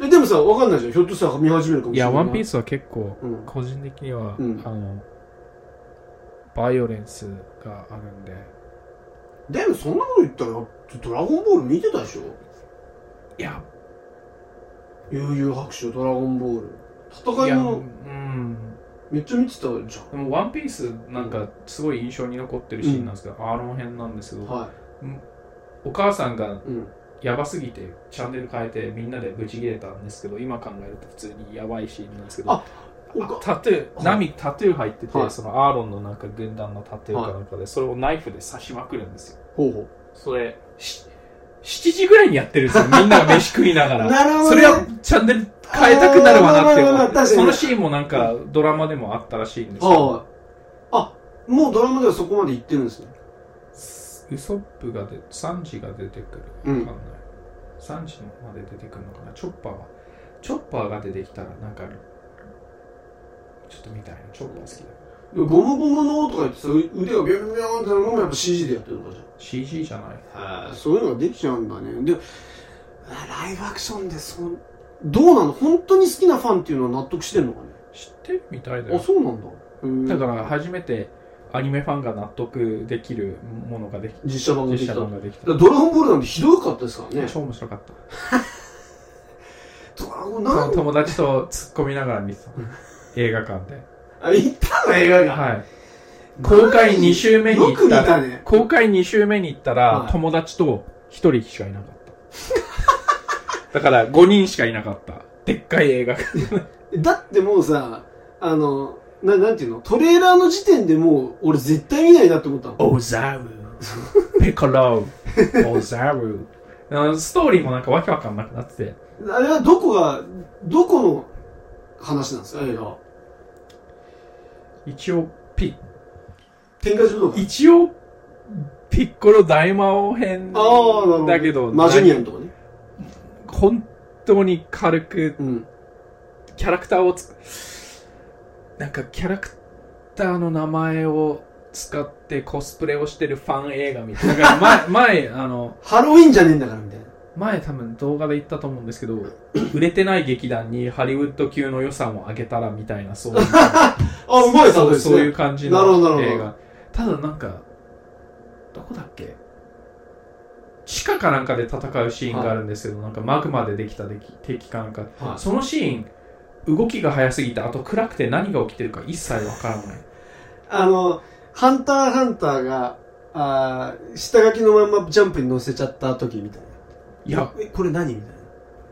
えでもさ、わかんないじゃん。ひょっとしたら見始めるかもいや、しれない。ワンピースは結構、うん個人的には、うんあの、バイオレンスがあるんで。でもそんなこと言ったら、ドラゴンボール見てたでしょいや、悠々白書、ドラゴンボール。いや、う戦いの、ん。めっちゃ見てたじゃん。でも、ワンピースなんかすごい印象に残ってるシーンなんですけど、アーロン編なんですけど、はお母さんがい。うん。やばすぎてチャンネル変えてみんなでブチ切れたんですけど今考えると普通にやばいシーンなんですけどタトゥー、はいナミタトゥー入ってて、はいそのアーロンのなんか軍団のタトゥーかなんかで、それをナイフで刺しまくるんですよほうほそれし7時ぐらいにやってるんですよみんなが飯食いながう。ら なるほど、ね。それをチャンネル変えたくなるわなって思って。そのシーンもなんかドラマでもあったらしいんですけど。あ、もうドラマではそこまで行ってるんですね。ウソップがで、サンジが出てくる。うんわかんない。サンジまで出てくるのかな。チョッパーは。チョッパーが出てきたら、なんか、ちょっと見たいな。チョッパー好きだ。ゴムゴムのとか言ってさ、腕がビョンビョンってなるのもやっぱ CG でやってるのかじゃ CG じゃない。あそういうのができちゃうんだね。で、あライブアクションでそん、どうなの？本当に好きなファンっていうのは納得してんのかね？知ってるみたいだあ、よ。そうなんだ。だから初めてアニメファンが納得できるものができ実写版ができた。実写だか版ができたら。ドラゴンボールなんてひどかったですからね。超面白かった。ドラゴンそなん？の友達と突っ込みながら見てた。映画館で。あ、行ったの映画が。はい。公開2週目に行ったら、たね。公開2週目に行ったら、はい友達と1人しかいなかった。だから5人しかいなかった。でっかい映画館。だってもうさ、あの、ななんていうの？トレーラーの時点でもう、俺絶対見ないなって思ったの。オザル、ペコロ、オザル。あのストーリーもなんかわけわかんなくなってて。あれはどこが、どこの話なんですか？映画は。一応、ピ天下中のか？一応、ピッコロ大魔王編ああ、なるほど。だけど、マジュニアンとかね。本当に軽くうん。キャラクターをつなんかキャラクターの名前を使ってコスプレをしてるファン映画みたいな。だから前、前、あの、ハロウィンじゃねえんだからみたいな。前多分動画で言ったと思うんですけど、売れてない劇団にハリウッド級の予算を上げたらみたいな、そういう、あ、うまいそうですね。そういう感じの映画。ただなんか、どこだっけ？地下かなんかで戦うシーンがあるんですけど、なんかマグマでできた敵敵かなんか、はいそのシーン、動きが速すぎて、あと暗くて何が起きてるか一切わからない。あの、ハンターハンターが、あー下書きのまんまジャンプに乗せちゃった時みたいな。いや、え、これ何みたいな。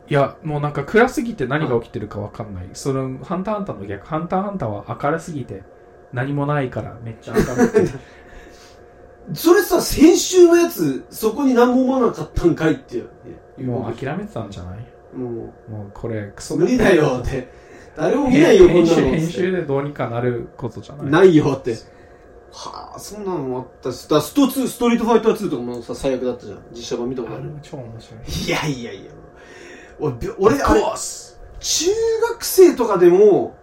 いや、もうなんか暗すぎて何が起きてるかわかんない。その、ハンターハンターの逆、ハンターハンターは明るすぎて、何もないからめっちゃ明るくて。それさ、先週のやつ、そこに何も思わなかったんかいっていう。もう諦めてたんじゃない？ももうこれ、クソう、無理だよって。誰も見ないよ、こんなの。編集でどうにかなることじゃない？ないよって。はあ、そんなのもあったし、だスト2、ストリートファイター2とかもさ、最悪だったじゃん。実写版見たことある？あ超面白い。いやいやいや。俺、び俺、あれ、中学生とかでも、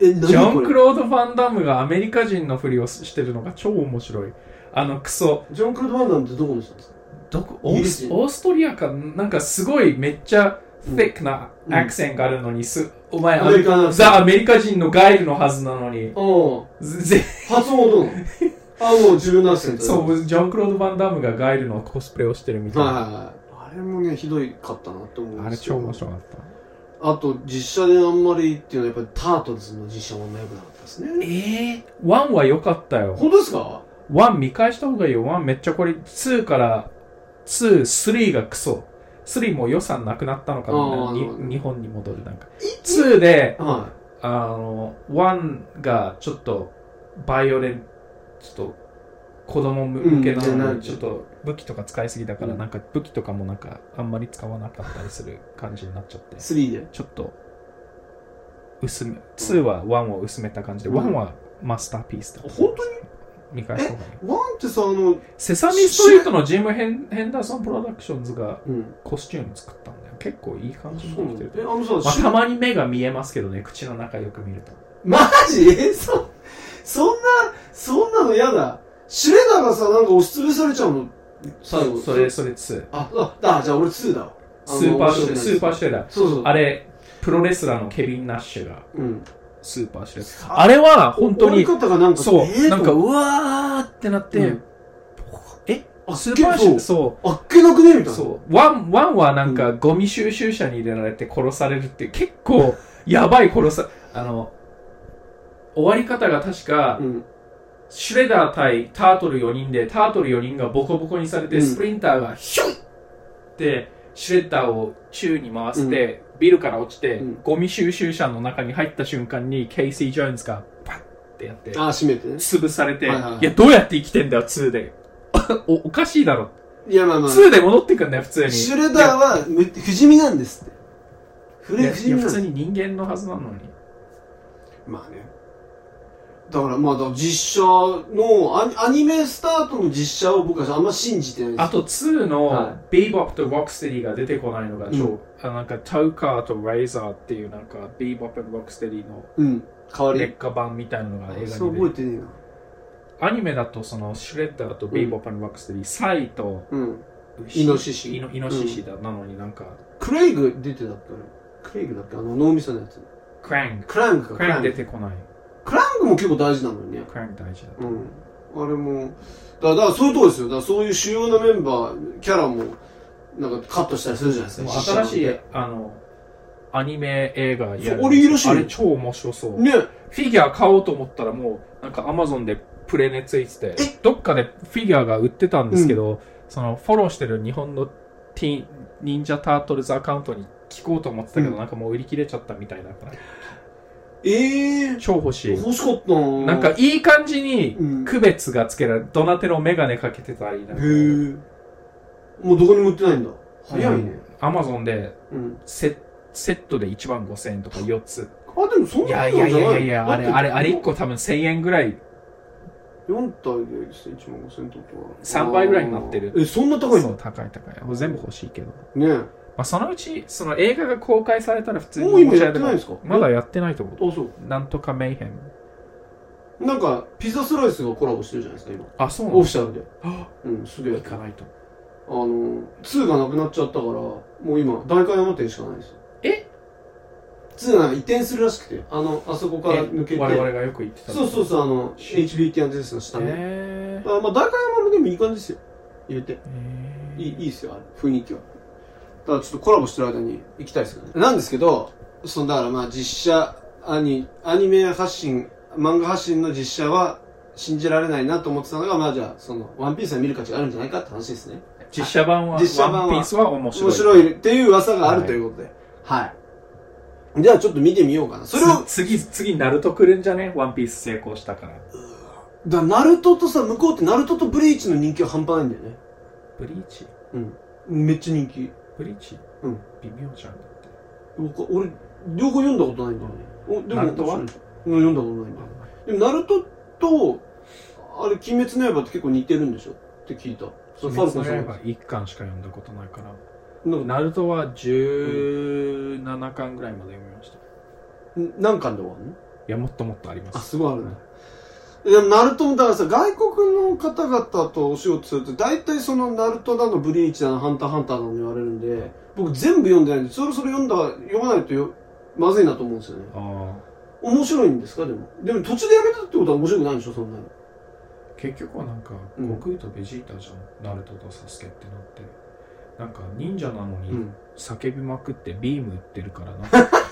え、何ジョン・クロード・ファンダムがアメリカ人のふりをしてるのが超面白い。あのクソ、ジョン・クロード・バンダムってどこの人ですか？どこ？オーストリアか、なんかすごいめっちゃうん thick なアクセントがあるのに、すお前アメリカのザ・アメリカ人のガイルのはずなのに、うん。ぜ発音はどうなのあ、もう自分のアクセントそう、ジョン・クロード・ファンダムがガイルのコスプレをしてるみたいな。はいはいはい。あれもね、ひどいかったなって思うんあれですよ超面白かった。あと、実写であんまりっていうのはやっぱりタートルズの実写もあんま良くなかったですね。ええー、1は良かったよ。本当ですか？1見返した方がいいよ。1めっちゃこれ、2から、2、3がクソ。3も予算なくなったのかな。日本に戻るなんか。2で、はあの、1がちょっと、バイオレン、ちょっと、子供向けなうんのに、ちょっと武器とか使いすぎだから、うんなんか武器とかもなんか、あんまり使わなかったりする感じになっちゃってい。。3で？ちょっと、薄め、2は1を薄めた感じで、うん1はマスターピースだ。本当に？見返した方がいい。ワンってさ、あの、セサミストリートのジムヘン・ヘンダーソン・プロダクションズがうん。コスチューム作ったんだよ。結構いい感じにそうなできてる。え、あのさ、まあ、たまに目が見えますけどね、口の中よく見ると。マジ？え、そ、そんな、そんなの嫌だ。シュレダーがさ、なんか押しつぶされちゃうの？最後。それ、それ2。あ、あ、だ、じゃあ俺2だわ。あのスーパースーパーシュレダー。そうそう。あれ、プロレスラーのケビン・ナッシュがうん。スーパーシュレダー。あれは本当に終わ、り方がなんか、そう、えーなんか、うわーってなって、うんえ？あスーパーシュレそそう。あっけなくね？みたいな。そう。ワン、ワンはなんかゴミ収集車に入れられて殺されるって結構やばい殺さ、あの、終わり方が確か、うん。シュレダー対タートル4人で、タートル4人がボコボコにされて、うんスプリンターがヒュンって、シュレッダーを宙に回して、ビルから落ちて、うんゴミ収集車の中に入った瞬間に、ケイシー・ジョーンズがパッってやって、あ、閉めてね。潰されて、はいはいはいいや、どうやって生きてんだよ、2で。おおかしいだろ。いや、まあまあ。2で戻ってくんだよ、普通に。シュレダーはむ不死身なんですって。フレ不思議なんですいや普通に人間のはずなのにまあね。だからまあ、だ実写のアニ、アニメスタートの実写を僕はあんま信じてないんですよ。あと2はのビーボップとロックステディが出てこないのが超、うんあなんかタウカーとレイザーっていうなんかビーボップとロックステディのうん。代わり。劣化版みたいなのが映画に出て覚えてねえな。アニメだとそのシュレッダーとビーボップとロックステディ、サイとうん。牛イノシシイノイノシシだ、なのになんかクレイグ出てたっけクレイグだっけあの脳みそのやつ。クランククランクか。クランク出てこないクランクも結構大事なのにね。クランク大事だと、うん。あれも、だからだからそういうとこですよ。だからそういう主要なメンバー、キャラも、なんかカットしたりするじゃないですか。新しい実あのアニメ映画やるそうあれ超面白そう、写ね。フィギュア買おうと思ったらもうなんかアマゾンでプレネついててどっかでフィギュアが売ってたんですけど、そのフォローしてる日本のティ忍者タートルズアカウントに聞こうと思ってたけど、うんなんかもう売り切れちゃったみたいだからええ超欲しい欲しかったなぁなんかいい感じにうん区別がつけられるドナテロメガネかけてたりなんかへえ。もうどこにも売ってないんだ。早いね。アマゾンでうん。セセットで1万5000円とか4つあ、でもそんいなやいやいやいやいやあれあれあれ1個。個多分1000円ぐらい4体で1万5000とか。3倍ぐらいになってるえ、そんな高いの？高い高い全部欲しいけどねえ。まあ、そのうち、その映画が公開されたら普通にもう今やってないんですか？まだやってないと思あ、そう。う。なんとかメイヘン。なんか、ピザスライスがコラボしてるじゃないですか、今。あ、そうなのオフィシャルで。あうん、すげえ行。かないと。あの、2がなくなっちゃったから、もう今、代官山店しかないですよ。え ?2 が移転するらしくて、あの、あそこから抜けて。我々がよく行ってたう。そうそうそう、あの、HBT アンデスの下ね。えあまあ、代官山もでもいい感じですよ。入れて。いい、いいですよ、あれ雰囲気は。ちょっとコラボしてる間に行きたいですけどね。なんですけど、そのだからまあ実写、アニ、アニメ発信、漫画発信の実写は信じられないなと思ってたのが、まあじゃあ、その、ワンピースは見る価値があるんじゃないかって話ですね。実写版は、実写版はワンピースは面白い。面白いっていう噂があるはいということで。はい。じゃあちょっと見てみようかな。それを、次、次、ナルト来るんじゃね？ワンピース成功したから。らナルトとさ、向こうってナルトとブリーチの人気は半端ないんだよね。ブリーチ？うん。めっちゃ人気。ブリーチ？うん。微妙じゃん。だって僕俺、両方読んだことないんだよね。おでもナルトは？うん読んだことないんだよ。でも、ナルトと、あれ、鬼滅の刃って結構似てるんでしょ？って聞いた。ファンさんが。一巻しか読んだことないから。ナルトは17巻ぐらいまで読みました。い何巻で終わるの？や、もっともっとありまあ、す。すごいあるね。でも、ナルトも、だからさ、外国の方々とお仕事すると、大体その、ナルトだの、ブリーチだの、ハンターハンターだの言われるんで、僕全部読んでないんで、そろそろ読んだ、読まないとよまずいなと思うんですよね。ああ。面白いんですか？でも。でも途中でやめたってことは面白くないんでしょ？そんなに。結局はなんか、うん悟空とベジータじゃん、ナルトとサスケってなってなんか忍者なのにうん。叫びまくってビーム撃ってるからなん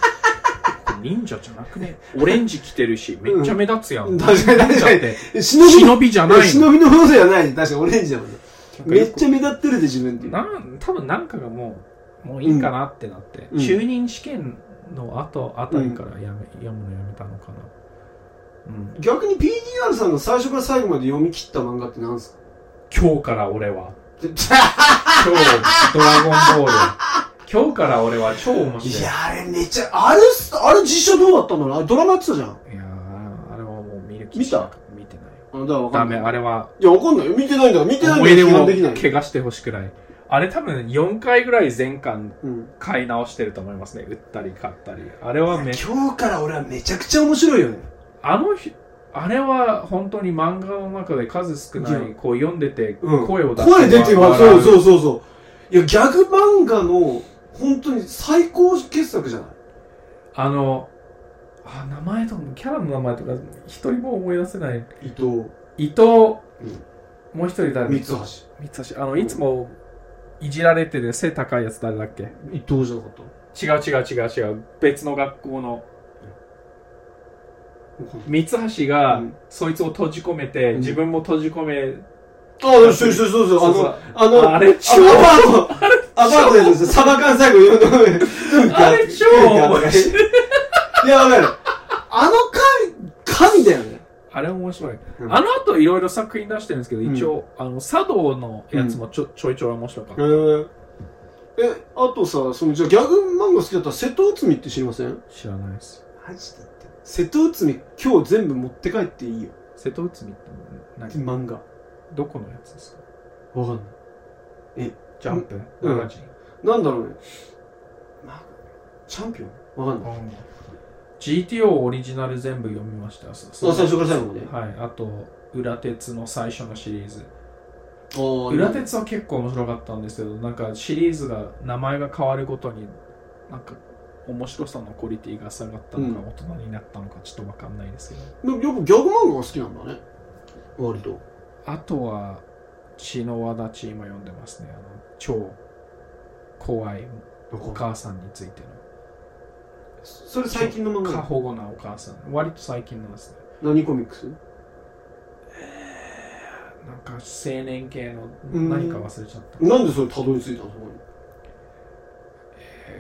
忍者じゃなくね？オレンジ着てるしめっちゃ目立つやん、うん。確かに確かに。忍び忍びじゃないの。忍びの方ではない。確かにオレンジだもんね。めっちゃ目立ってるで自分って。なん多分なんかがもうもういいかなってなって、うん。中任試験の後あたりからやめ、読むのやめたのかな。うん。逆に PDR さんが最初から最後まで読み切った漫画って何ですか？今日から俺は。今日ドラゴンボール今日から俺は超面い白いや、あれめちゃ、あれす、あれ実写どうだったんだろうあれドラマやってたじゃん。いやーあれはもう見る気見た？見てないあ、だからわかダメんない。あれはいや、わかんないよ。見てないんだから、見てないんだ思い出をから批判できない。怪我してほしくないあれ多分4回ぐらい全巻うん。買い直してると思いますね売ったり買ったりあれはめ今日から俺はめちゃくちゃ面白いよね。あの日あれは本当に漫画の中で数少ないこう読んでてうん声を出して声出てるわ。笑そうそうそうそう。いや、ギャグ漫画の、本当に最高傑作じゃない？あのあ名前とかキャラの名前とか一人も思い出せない。伊藤。伊藤、もう一人誰三橋。三橋。あのいつもいじられてて背高いやつ誰だっけ？伊藤じゃなかった？違う違う違う違う。別の学校の。三橋が、うん。そいつを閉じ込めて、うん。自分も閉じ込めああ、そうそうそうそう。あの、あの、あれ超アパート、アパートでですサバ缶最後言うの。あれ超面白いいや、わかる。あの神、神だよね。あれ面白い、うんあの後いろいろ作品出してるんですけど、うん一応あの茶道のやつもちょ,、ちょいちょい面白かった、へえ。え、あとさ、その、じゃあギャグ漫画好きだったら瀬戸内海って知りません？知らないですマジで？瀬戸内海今日全部持って帰っていいよ。瀬戸内海って何？漫画。どこのやつですか？わかんない。ジャンプ？うん。なんだろうね。まあ、チャンピオン？わかんない。GTO オリジナル全部読みました。あ最初から最後まで？はい。あと裏鉄の最初のシリーズ。裏鉄は結構面白かったんですけどなんかシリーズが名前が変わるごとになんか面白さのクオリティが下がったのか、うん。大人になったのかちょっと分かんないですけど。でもやっぱギャグ漫画が好きなんだね。割と。あとは血の輪立ち今読んでますね。あの超怖いお母さんについてそれ最近のの漫画過保護なお母さん。割と最近のですね。何コミックス？なんか青年系のうん何か忘れちゃった。なんでそれたどり着いたの？そこ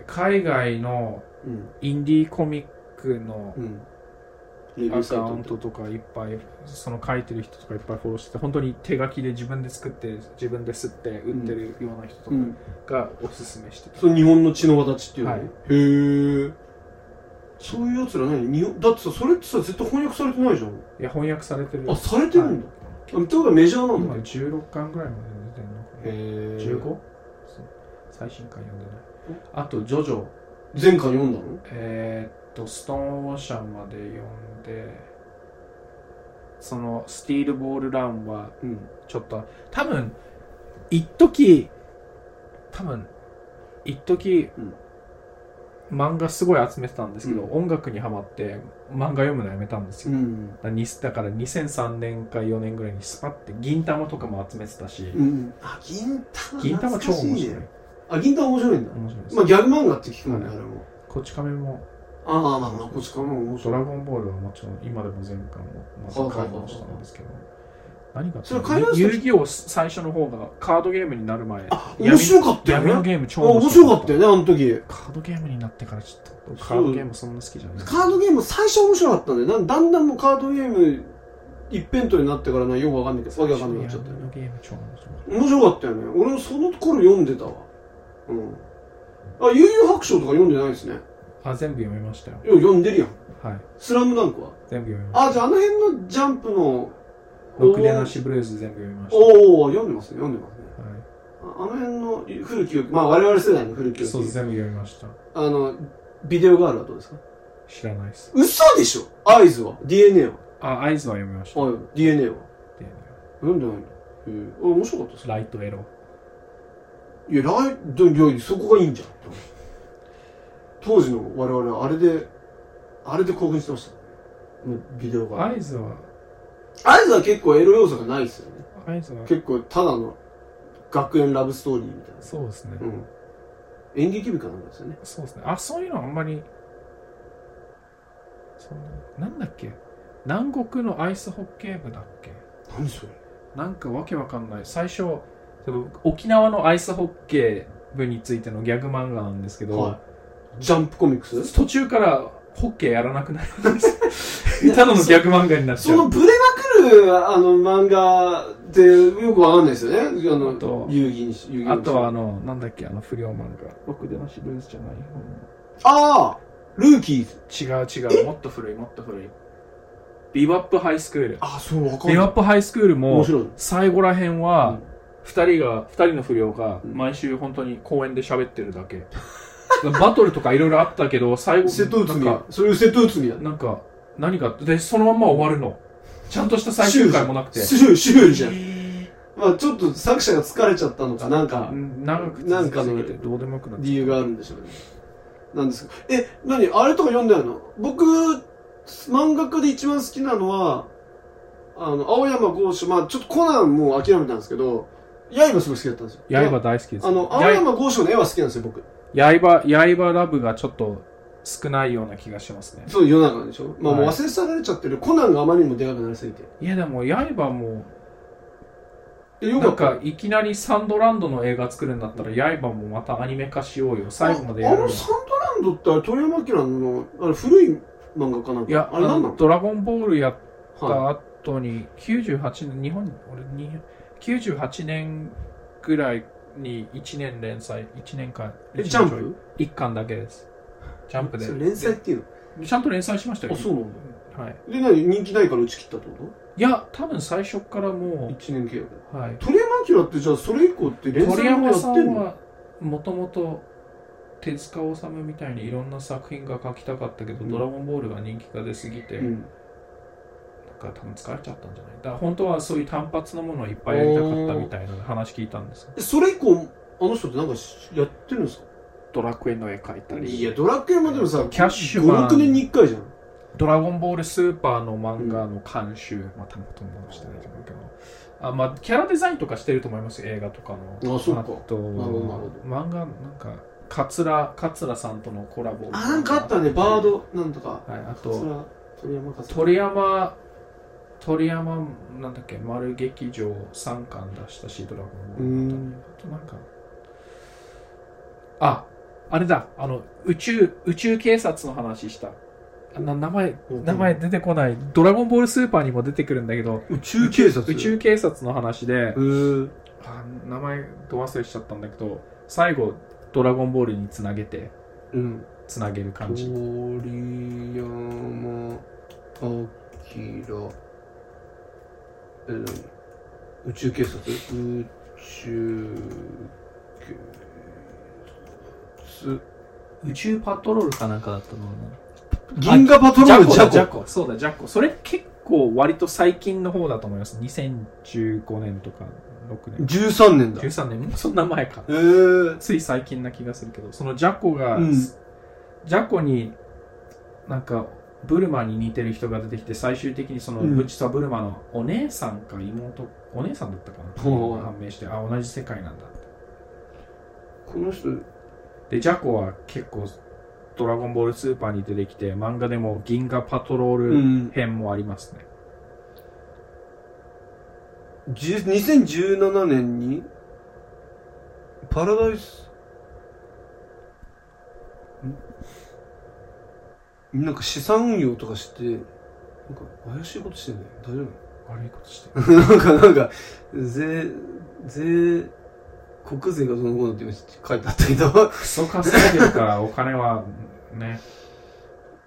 海外のに。うん。インディーコミックのうん。アカウントトとかいっぱいその書いてる人とかいっぱいフォローしてて本当に手書きで自分で作って自分で吸って売ってるような人とうん。かがおすすめしてた、その日本の血の輪立ちっていうの、はいへえ。そういうやつら何日本だってさ、それってさ、絶対翻訳されてないじゃん。いや翻訳されてるあ、されてるんだ。あってことはメジャーなん今だ。へ16巻ぐらいまで出てるのかなえ。15? そう最新巻読んでないあとジョジョ前回読んだの？えーっとストーンオーシャンまで読んでそのスティールボールランはうん。ちょっと多分一時多分一時、うん漫画すごい集めてたんですけど、うん音楽にハマって漫画読むのやめたんですよ、うん。だからにだから2003年か4年ぐらいにスパって銀玉とかも集めてたし、うん。あ、銀玉。銀玉超面白い。あ、銀玉面白いんだ。面白いです、まあギャグ漫画って聞くもんね、はいあれも。こち亀もああ、まあまあ、こっちからも面ド。ラゴンボールはもちろん今でも全巻をまた買い直したんですけど何かそれ遊戯王最初の方がカードゲームになる前あ、面白かったよ闇のね。ゲーム超あ面白かったよね、あの時。カードゲームになってからちょっとカードゲームそんな好きじゃないカードゲーム最初面白かったんだよ。だんだんもうカードゲーム一辺倒になってからな、よくわかんないけど、わけわかんなくなっちゃったよね。闇のゲーム超面白い面白かったよね。俺もその頃読んでたわ。うん。あ、悠々白書とか読んでないですね。あ全部読みましたよいや、読んでるやん。はいスラムダンクは？全部読みましたあ、じゃああの辺のジャンプの、ろくでなしブルーズ全部読みましたおお読んでますね、読んでますね。はああの辺の古き良き、まあ我々世代の古きい良き。そう全部読みましたあの、ビデオガールはどうですか？知らないです嘘でしょ？合図は ?DNA は？あ合図は読みましたは？い、DNA はで読んでないんだ。へえ。あ、面白かったですライトエロいや、ライド、いや、そこがいいんじゃん。当時の我々はあれで、あれで興奮してました。ビデオが。合図は合図は結構エロ要素がないですよね。合図は結構ただの学園ラブストーリーみたいな。そうですねうん。演劇部かなんかですよね。そうですね。あ、そういうのあんまり、そんな、なんだっけ？南国のアイスホッケー部だっけ？何それ？なんかわけわかんない。最初、沖縄のアイスホッケー部についてのギャグ漫画なんですけど、はい。ジャンプコミックス？途中からホッケーやらなくなるんですよ。ただのギャグ漫画になっちゃう。そのブレまくる、あの、漫画ってよくわかんないですよね。あの、あと遊戯にし、遊戯あとはあの、なんだっけ、あの不良漫画。ろくでなしルーズじゃないああルーキーズ。違う違う、もっと古い、もっと古い。ビバップハイスクール。あ、そう、わかんビない。バップハイスクールも。最後らへんは、うん二人が、二人の不良がうん毎週本当に公園で喋ってるだけ。バトルとかいろいろあったけど、最後、瀬戸内海なんか、それ瀬戸内海や。なんか、何か、で、そのまんま終わるの。ちゃんとした最終回もなくて。シュシュじゃん。まあちょっと作者が疲れちゃったのか、なんかう、ん長くなんかの理由があるんでしょうね。なんですか？え、何？あれとか読んでないの？僕、漫画家で一番好きなのは、あの、青山剛昌、まあちょっとコナンもう諦めたんですけど、刃すごい好きだったんですよ。う。刃大好きです。あの、青山剛昌の絵は好きなんですよ、僕。刃、刃ラブがちょっと少ないような気がしますね。そう世の中でしょ？まあもうはい忘れ去られちゃってる。コナンがあまりにもでかくなりすぎて。いやでも、刃も、え、よかなんった。かいきなりサンドランドの映画作るんだったら、刃もまたアニメ化しようよ。最後までやああの。サンドランドってあれ鳥山明の、あれ古い漫画かなんか？いや、あれなんなの？ドラゴンボールやっはた後に、98年、日本、俺に、98年ぐらいに1年連載、1年間。えジャンプ ?1 巻だけです。ジャンプで連載っていうちゃんと連載しましたよ。のあそうなんだはい。で何人気ないから打ち切ったってこいや、多分最初からとも ?1 年契約う、はい。鳥山明ってじゃあそれ以降って連鳥載もやってんの？もともと、手塚治虫みたいにいろんな作品が書きたかったけど、うんドラゴンボールが人気が出すぎて、うんか多分疲れちゃったんじゃない？だから本当はそういう単発のものをいっぱいやりたかったみたいな話聞いたんです。それ以降あの人ってなんかしやってるんですか？ドラクエの絵描いたり。いやドラクエもでもさキャッシュマン56年に1回じゃん。ドラゴンボールスーパーの漫画の監修、まあ多分ほとんどしてないと思うけど。あまあキャラデザインとかしてると思いますよ映画とかの。あそうか。となるほどなるほ漫画なんか桂桂さんとのコラボ。あなんかあったね。バードなんとか。はいあそれとは鳥山か鳥山鳥山なんだっけ丸劇場3巻出したしドラゴンボールうんあとなんかああれだあの宇宙宇宙警察の話した。あな名前うん。名前出てこない。ドラゴンボールスーパーにも出てくるんだけど宇宙警察？宇宙警察の話であ名前ど忘れしちゃったんだけど最後ドラゴンボールにつなげてうん。つなげる感じ。鳥山明え何宇宙警察宇宙警察。宇宙パトロールかなんかだったの銀河パトロールジャコジャコ。そうだジャコ。それ結構割と最近の方だと思います。2015年とか6年。13年だ。へ13年？も うそんな前か。えー、つい最近な気がするけど。そのジャコが、うん。ジャコになんかブルマに似てる人が出てきて最終的にそのうん。ブチサブルマのお姉さんか妹お姉さんだったかな？判明してあ同じ世界なんだこの人でジャコは結構ドラゴンボールスーパーに出てきて漫画でも銀河パトローうルん。編もありますね、じゅ2017年にパラダイスなんか資産運用とかしてなんか怪しいことしてんね大丈悪いことして夫 なんかなんか税税国税がどのこうのって書いてあったけど。クソ稼いでるからお金はね。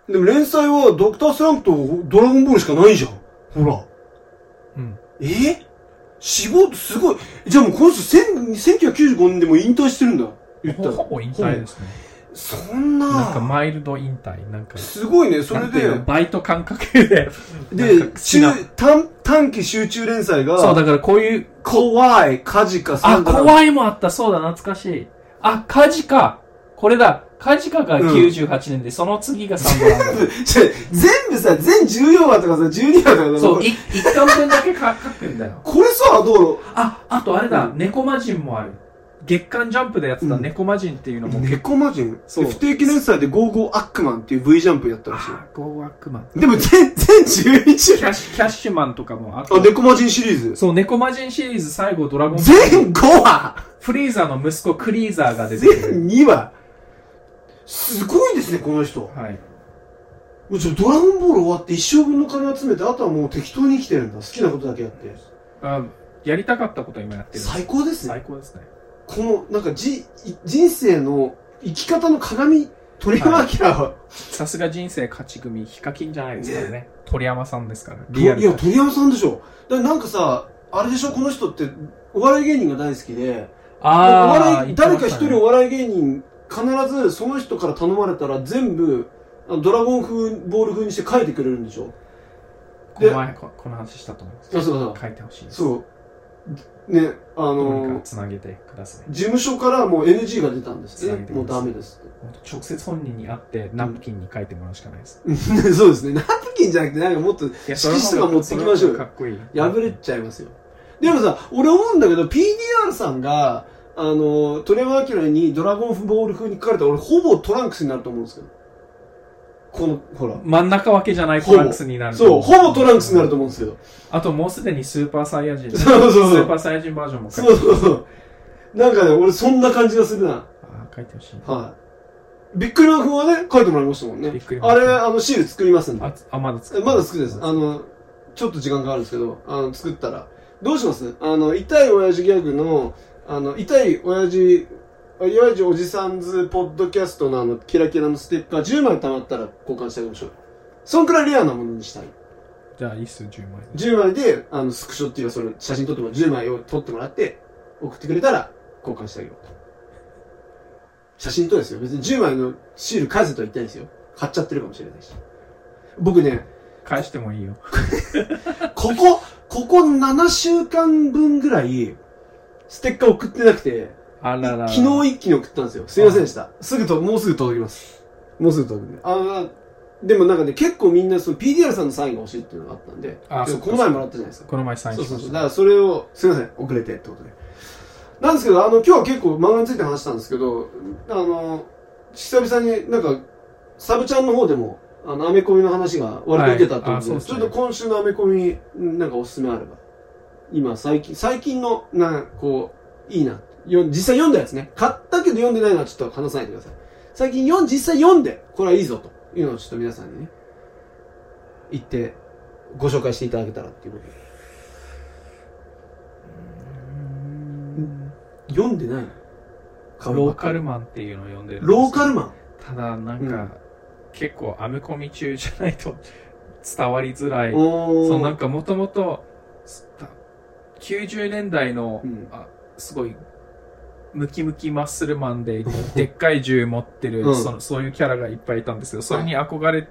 でも連載はドクタースランプとドラゴンボールしかないじゃん。ほら。うん。え？死亡すごい。じゃあもうこの人1000 1995年でもう引退してるんだ。言ったら。ほほぼ引退ですねそんな。なんかマイルド引退。なんかすごいね。それで。バイト感覚で。で中短短期集中連載がそうだからこういう怖いカジカサあ怖いもあった。そうだ懐かしい。あカジカ。これだ。カジカがうん。98年で、その次がサンドランドちょ全部さ全14話とかさ12話とかさそうい一巻分だけか書くんだよ。これさどう？ああとあれだ、うん猫魔人もある月刊ジャンプでやってたうん。猫魔人っていうのも猫魔人？そう。不定期連載でゴーゴーアックマンっていう V ジャンプやったらしあゴーワックマン。いでも全全11話キャッシュキャッシュマンとかもあとあ猫魔人シリーズ？そう猫魔人シリーズ最後ドラゴン全5話フリーザの息子クリーザーが出てくる。全2話。すごいですねこの人。はい。もうちょドラゴンボール終わって一生分の金集めてあとはもう適当に生きてるんだ。好きなことだけやって。あやりたかったこと今やってる。最高ですね。最高ですねこのなんかじい人生の生き方の鏡鳥山明は、さすが人生勝ち組ヒカキンじゃないですからね。鳥山さんですからとリアルいや鳥山さんでしょ。だなんかさあれでしょこの人ってお笑い芸人が大好きで。おあ笑いー言ってま誰か一人お笑い芸人必ずその人から頼まれたら全部ドラゴン風ボール風にして書いてくれるんでしょ。この前ここの話したと思います。あそうそう書いてほしいです。そうねあのかつなげてください事務所からもう NG が出たんですねもうダメです直接本人に会ってナプキンに書いてもらうしかないです、そうですね。ナプキンじゃなくて、なんかもっと、色紙とか持ってきましょう。かっこいい破れちゃいますよ。でもさ、俺思うんだけど、PDR さんが、あの、鳥山明にドラゴンボール風に書かれたら、俺ほぼトランクスになると思うんですけど。この、ほら。真ん中分けじゃないトランクスになるとそう、ほぼトランクスになると思うんですけど。あともうすでにスーパーサイヤ人そうそうそうスーパーサイヤ人バージョンも書いそうてそうそう。なんかね、俺そんな感じがするな。あー書いてほしいはい。ビックリマン風はね、書いてもらいましたもんねビックリ。マンあれ、あの、シール作りますんで。ああまだ作えまだ作るんです。あの、ちょっと時間かかるんですけど、あの、作ったら。どうします？あの、痛い親父ギャグの、あの、痛い親父、親父おじさんずポッドキャストのあの、キラキラのステッカー10枚貯まったら交換してあげましょう。そんくらいレアなものにしたい。じゃあいいっすよ10枚10枚で、あの、スクショっていうか、その、写真撮ってもらう10枚を撮ってもらって、送ってくれたら、交換してあげようと。写真とですよ。別に10枚のシール返せとは言ってないですよ。買っちゃってるかもしれないし。僕ね、返してもいいよ ここ、ここ7週間分ぐらい、ステッカー送ってなくて、あらら昨日一気に送ったんですよ。すいませんでした。すぐと、もうすぐ届きます。もうすぐ届くんで。あーでもなんかね、結構みんなその PDR さんのサインが欲しいっていうのがあったんで、であそこの前もらったじゃないですか。この前サインそうそうそう。しましただからそれを、すいません、遅れてってことで。なんですけど、あの、今日は結構漫画について話したんですけど、あの、久々になんか、サブちゃんの方でも、あの、アメコミの話が割と出たとで、はいあそうですねちょっと今週のアメコミ、なんかおすすめあれば。今、最近、最近の、なんかこう、いいな。よ実際読んだやつね。買ったけど読んでないのはちょっと話さないでください。最近読ん、実際読んで、これはいいぞというのをちょっと皆さんにね、言って、ご紹介していただけたらっていうことで。読んでないの？ローカルマンっていうのを呼んでるんローカルマン？ただなんか、うん。結構アメコミ中じゃないと伝わりづらい。そうなんかもともと90年代の、うん。あすごいムキムキマッスルマンででっかい銃持ってる、うん。そのそういうキャラがいっぱいいたんですけどそれに憧れ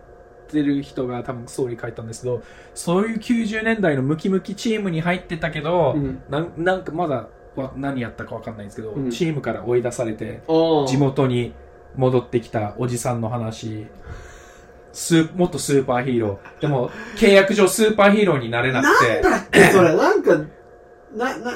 てる人が多分ストーリー書いたんですけどそういう90年代のムキムキチームに入ってたけど、うん。なんなんかまだわ何やったかわかんないんですけど、うん。チームから追い出されて地元に戻ってきたおじさんの話。スーもっとスーパーヒーロー。でも契約上スーパーヒーローになれなくて。だっけそれ、なんか、な、な、あ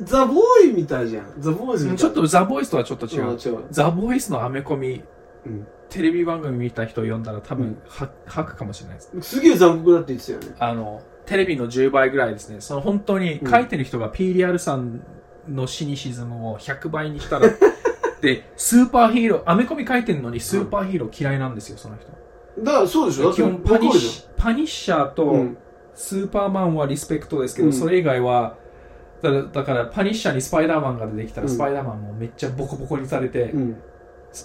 ーザ・ボーイみたいじゃん。ザ・ボーイズみたいちょっとザ・ボイスとはちょっと違う。違う違う。ザ・ボイスのアメコミ、うんテレビ番組見た人読んだら多分うん、は吐くかもしれないです。すげえ残酷だって言ってたよね。あの、テレビの10倍ぐらいですね。その本当に書いてる人が PDR さんのシニシズムを100倍にしたら、で、スーパーヒーロー、アメコミ書いてるのにスーパーヒーロー嫌いなんですよ、その人。だからそうでしょ？基本パニッシパニッシャーと。スーパーマンはリスペクトですけど、うんそれ以外は、だからだからパニッシャーにスパイダーマンが出てきたら、うんスパイダーマンもめっちゃボコボコにされて、うん。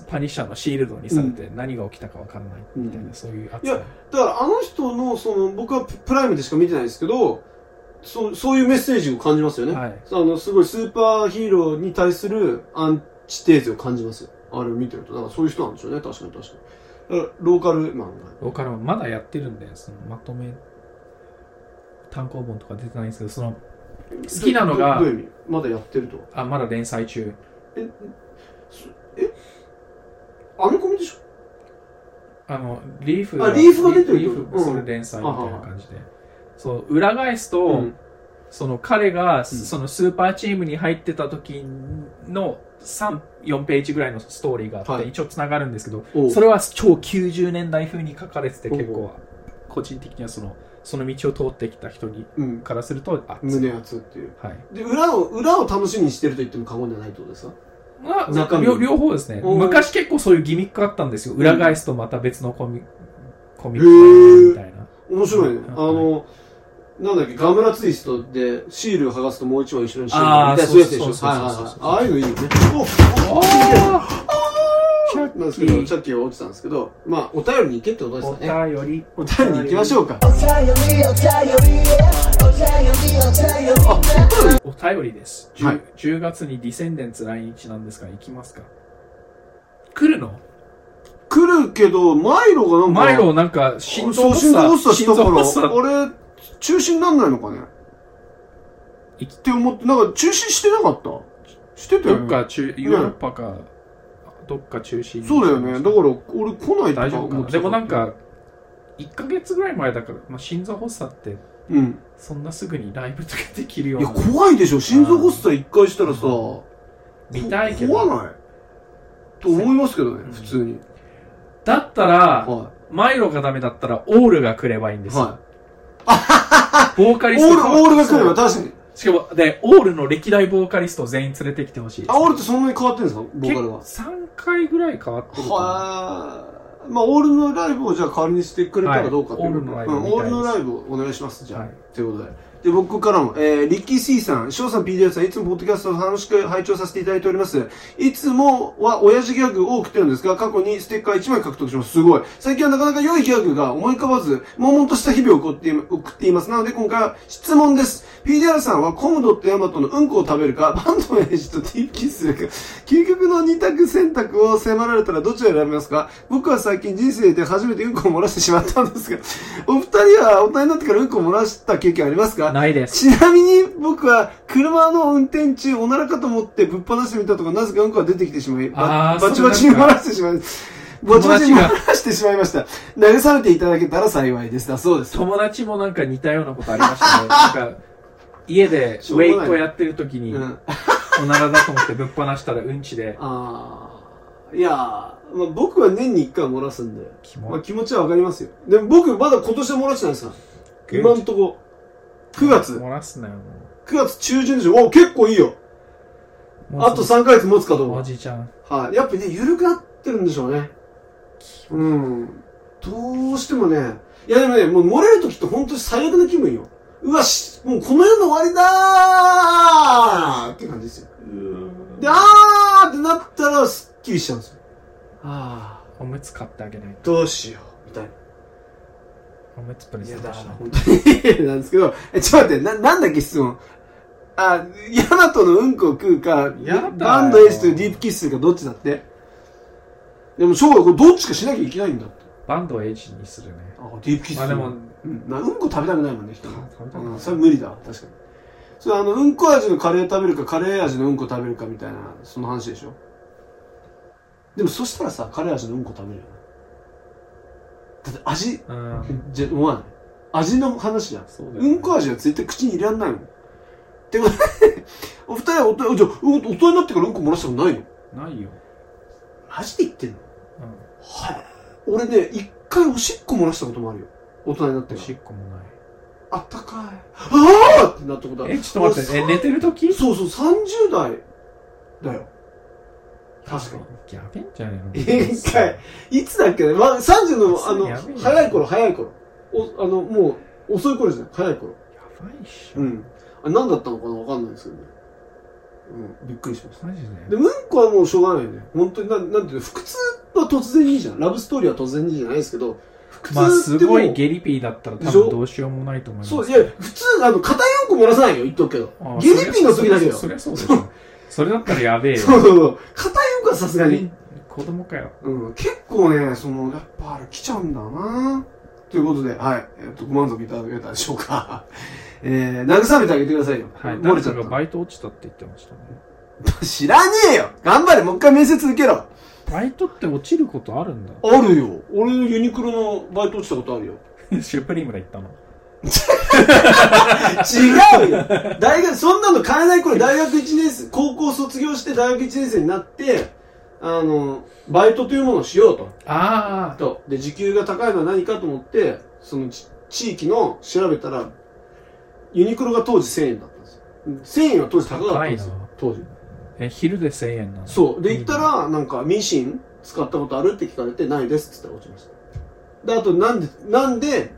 パニッシャーのシールドにされて何が起きたか分かんないみたいな、うんそういう扱いいやだからあの人の、その、僕はププライムでしか見てないですけど、そう、そういうメッセージを感じますよね。はいあの、すごいスーパーヒーローに対するアンチテーゼを感じますよ。あれを見てると。だからそういう人なんでしょうね。確かに確かに。だからローカルマンが。ローカルマンまだやってるんでそのまとめ単行本とか出てないんですけどその好きなのがどどういう意味？まだやってると？あまだ連載中。アメコミでしょ？あのリーフあリーフが出てるリーフうん。それ連載みたいな感じで、そう裏返すと、うん。その彼が、そのスーパーチームに入ってた時の3、4ページぐらいのストーリーがあって、はい。一応繋がるんですけど、それは超90年代風に書かれてて結構、個人的にはその、その道を通ってきた人にうん。からすると、あ、胸熱っていう。はい。で、裏を、裏を楽しみにしてると言っても過言ではないってことですか？まあ、中身両両方ですね。昔結構そういうギミックあったんですよ。裏返すとまた別のコミコミックみたいな。面白いね。うんあの、なんだっけ、ガムラツイストでシールを剥がすともう一枚後ろにシールあーがみたいなそういうやつでしょ。ああいうのいいよね。おおなんですけど、チャッキーが落ちたんですけど、まあ、お便りに行けってことですおかね。便り。お便りに行きましょうか。お便り。お便り。お便り。お便り。お便り。です。10, はい。10月にディセンデンツ来日なんですが、行きますか？来るの？来るけど、マイロがなんか、マイロなんか心臓そう心臓発作したから、心臓発作あれ、中止になんないのかね？いって思って、なんか中止してなかった？してたよね。どっか中、ヨーロッパか、どっか中止にそうだよね。だから、俺来ない大丈夫かな。でもなんか、か、1ヶ月ぐらい前だから、まあ、心臓発作って、うん。そんなすぐにライブとかできるよいうや、な。怖いでしょ。心臓発作一回したらさ、見たいけど。怖ない？と思いますけどねう、ん普通に。だったら、はマイロがダメだったら、オールが来ればいいんでい。すよ。はボーカい。オール、リストオールが来れば確かに。しかも、で、オールの歴代ボーカリストを全員連れてきてほしいです。あ、オールってそんなに変わってんですか？ボーカルは。3回ぐらい変わってるかなはまあ、オールのライブをじゃあ代わりにしてくれたらどうかっていうはいオールのライブうん、オールのライブをお願いします、じゃあ。はいということで。で、僕からも、えー、リッキー C さん、翔さん PDR さん、いつもポッドキャストを楽しく拝聴させていただいております。いつもは親父ギャグを送ってるんですが、過去にステッカー1枚獲得します。すごい。最近はなかなか良いギャグが思い浮かばず、悶々とした日々を送ってい送っています。なので今回は質問です。PDR さんはコムドットヤマトのうんこを食べるか、バンドのエイジとディープキスするか、究極の二択選択を迫られたらどちらを選びますか？僕は最近人生で初めてうんこを漏らしてしまったんですが、お二人は大人になってからうんこを漏らした経験ありますか？ないです。ちなみに僕は車の運転中おならかと思ってぶっ放してみたとかなぜかうんこが出てきてしまい、バチバチに漏らしてしまい、バチバチに漏らしてしまいました。慰め ていただけたら幸いです。だそうです。友達もなんか似たようなことありましたね。なんか、家でウェイクをやってる時に、うん。おならだと思ってぶっ放したらうんちで、ああ。いやー、まあ、僕は年に一回漏らすんで、まあ、気持ちはわかりますよ。でも僕まだ今年は漏らしてないですから。今んとこ、9月、漏らすなよ、も9月中旬でしょ。お結構いいよ。あと3ヶ月持つかどうおか。じちゃん。はい。やっぱね、緩くなってるんでしょうね。うん。どうしてもね、いやでもね、もう漏れるときって本当に最悪な気分よ。うわし、もうこの世の終わりだーって感じですよ。で、あーってなったらスッキリしちゃうんですよ。あおむつ買ってあげないー、どうしよう、みたいな。おむつプレいや、ゼントしないだから本当になんですけど、え、ちょっと待って、な、なんだっけ質問。あ、ヤマトのうんこを食うか、やだよバンドエースとディープキスするかどっちだってでも、翔吾これどっちかしなきゃいけないんだって。バンドをエイジにするね。あ、ディープキスまあでも、うん、なうんこ食べたくないもんね、人も食べたくないうん、それ無理だわ、確かに。それあの、うんこ味のカレー食べるか、カレー味のうんこ食べるかみたいな、その話でしょでもそしたらさ、カレー味のうんこ食べるよね。だって味、うん。じゃ、思わない？味の話じゃん。そうだよ、うんこ味は絶対口に入れらんないもん。ってことで、お二人はおと、じゃあ、うん大人になってからうんこ漏らしたことないの？ないよ。マジで言ってんの？うはい。俺ね、一回おしっこ漏らしたこともあるよ。大人になってからし。っこもない。あったかい。ああってなったことある。え、ちょっと待って、え、寝てる時？そうそう、30代だよ。確かに。やべえんじゃねえの？一回、いつだっけね、まあ、30の、あの、早い頃、早い頃。お、あの、もう、遅い頃じゃない、早い頃。やばいっしょ。うん。あれ何だったのかな？わかんないですけどね。うん、びっくりしました。マジでで、うんこはもうしょうがないよね。本当に、なん、なんていうの、腹痛は突然にいいじゃん。ラブストーリーは突然にいいじゃないですけど、まあ、すごいゲリピーだったら多分どうしようもないと思います。そう、いや、普通、あの、硬いうんこ漏らさないよ、言っとくけどあ。ゲリピーの時だけよ。そりゃそうでしょ。それだったらやべえよ。そうそうそう。硬いうんこはさすがに。子供かよ。うん、結構ね、その、やっぱあれ来ちゃうんだなということで、はい。えっと、ご満足いただけたでしょうか。えー、慰めてあげてくださいよ。はい。漏れちゃっ誰かがバイト落ちたって言ってましたね。た。知らねえよ頑張れ、もう一回面接受けろ。バイトって落ちることあるんだ。あるよ。俺のユニクロのバイト落ちたことあるよ。シュプリームで行ったの。違うよ大学、そんなの買えない頃、大学1年生、高校卒業して大学1年生になって、あの、バイトというものをしようと。あと。で、時給が高いのは何かと思って、そのち地域の調べたら、ユニクロが当時1000円だったんですよ。1000円は当時高かったんですよ高いな。当時。あ。え、昼で1000円なのそう。で、行ったら、なんか、ミシン使ったことあるって聞かれて、ないですって言ったら落ちました。で、あと、なんで、なんで、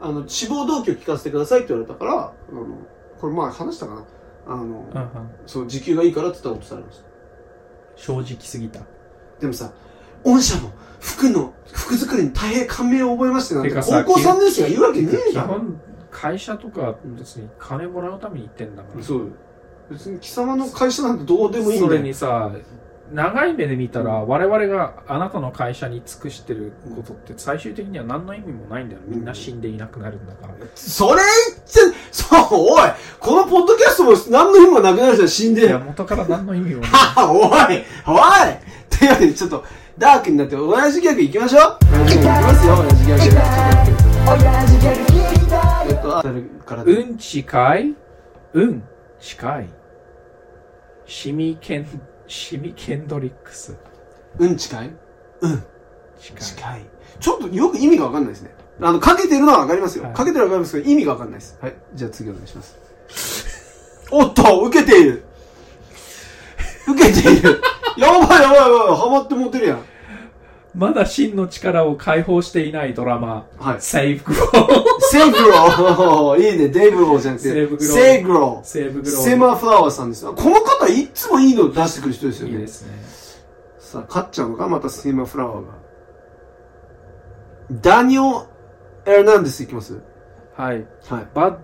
あの、志望動機を聞かせてくださいって言われたから、あの、これ前話したかな？あの、うんうん。そう、時給がいいからって言ったら落とされました。正直すぎた。でもさ、御社の服の、服作りに大変感銘を覚えましてなんて、高校3年生が言うわけねえだろ。基本、会社とか別に金もらうために行ってんだから。そう。別に貴様の会社なんてどうでもいいんそだよ。れにさ、長い目で見たら、我々があなたの会社に尽くしてることって最終的には何の意味もないんだよ。みんな死んでいなくなるんだから。それ言っちゃ、そう、おいこのポッドキャストも何の意味もなくなるじゃん、死んでいや、元から何の意味もない。あ、おいおいというわけで、ちょっと、ダークになって、親父ギャグ行きましょう親父ギャグ行きますよ、親父ギャグ。えっと、あうん近いうん近い。シミケン、シミケンドリックス。うん近い？うん、近い。近い。ちょっとよく意味がわかんないですね。あの、かけてるのはわかりますよ。はいかけてるのはわかりますけど、意味がわかんないです。はい。じゃあ次お願いします。おっと受けている受けている やばいやばいやばい、ハマってモテるやん。まだ真の力を解放していないドラマ、はい。セーブグロー。セイグロー いいね、デイブローじゃなくて、セイブグローセイグロー。セーブグロー。セマフラワーさんですよ。この方いつもいいの出してくる人ですよね。いいですね。さあ、勝っちゃうのかまたセマフラワーが。ダニオ・エルナンデスいきます？はい。はい。バッ、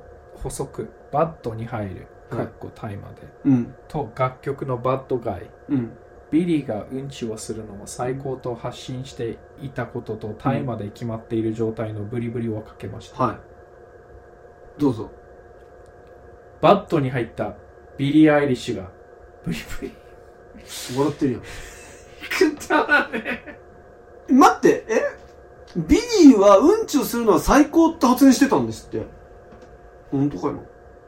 補足。バッドに入る。はいかっこタイマーで。うん。と、楽曲のバッドガイ。うん。ビリーがうんちをするのを最高と発信していたこととタイまで決まっている状態のブリブリをかけました、はい。どうぞ。バットに入ったビリー・アイリッシュがブリブリ笑ってるよ。くだらね待って、え？ビリーはうんちをするのは最高って発言してたんですって。本当かよ。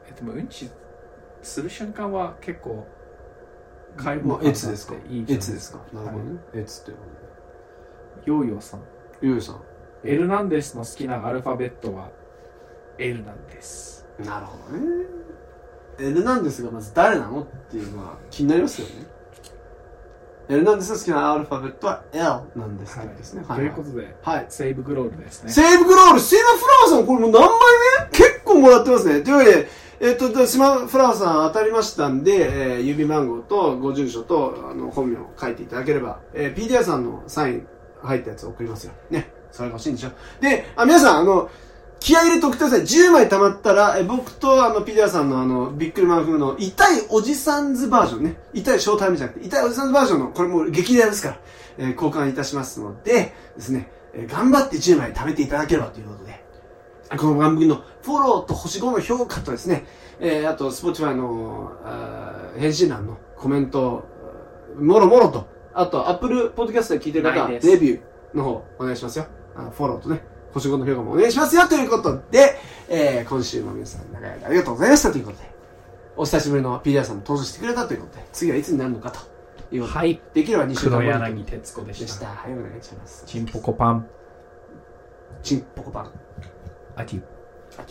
えでもうんちする瞬間は結構解まあ、放感エツですか？いいエツですか。なるほどね。エツって。ヨーヨーさんゆうさん。エルナンデスの好きなアルファベットは L なんですなるほどね。エルナンデスがまず誰なのっていうのは気になりますよね。エルナンデスの好きなアルファベットは L なんですですね。ということではい。セーブグロールですねセーブグロール、シーマフラワーさん、これもう何枚目？結構もらってますね。というわけで、えっ、と、でシマフラワーさん当たりましたんで、えー、指番号とご住所と、あの、本名を書いていただければ、えー、PDR さんのサイン入ったやつ送りますよ。ね。それが欲しいんでしょ。で、あ、皆さん、あの、気合入れておください。10枚貯まったら、え僕とあの、ピデアさんのあの、ビックリマン風の痛いおじさんズバージョンね。痛いショータイムじゃなくて、痛いおじさんズバージョンの、これもう激レアですから、えー交換いたしますので、ですね、えー頑張って10枚貯めていただければということで、この番組のフォローと星5の評価とですね、えーあと、の、あー返信欄のコメント、もろもろと、あと、Apple Podcast で聞いてる方は、ないですレビューの方、お願いしますよ。あフォローとね、星5の評価もお願いしますよということで、えー今週も皆さん、長い間ありがとうございましたということで、お久しぶりの PDR さんも登場してくれたということで、次はいつになるのかということで、はいできれば2週間黒後に柳徹子でしでしたた。はい、お願いします。チンポコパンチンポコパン。阿嚏阿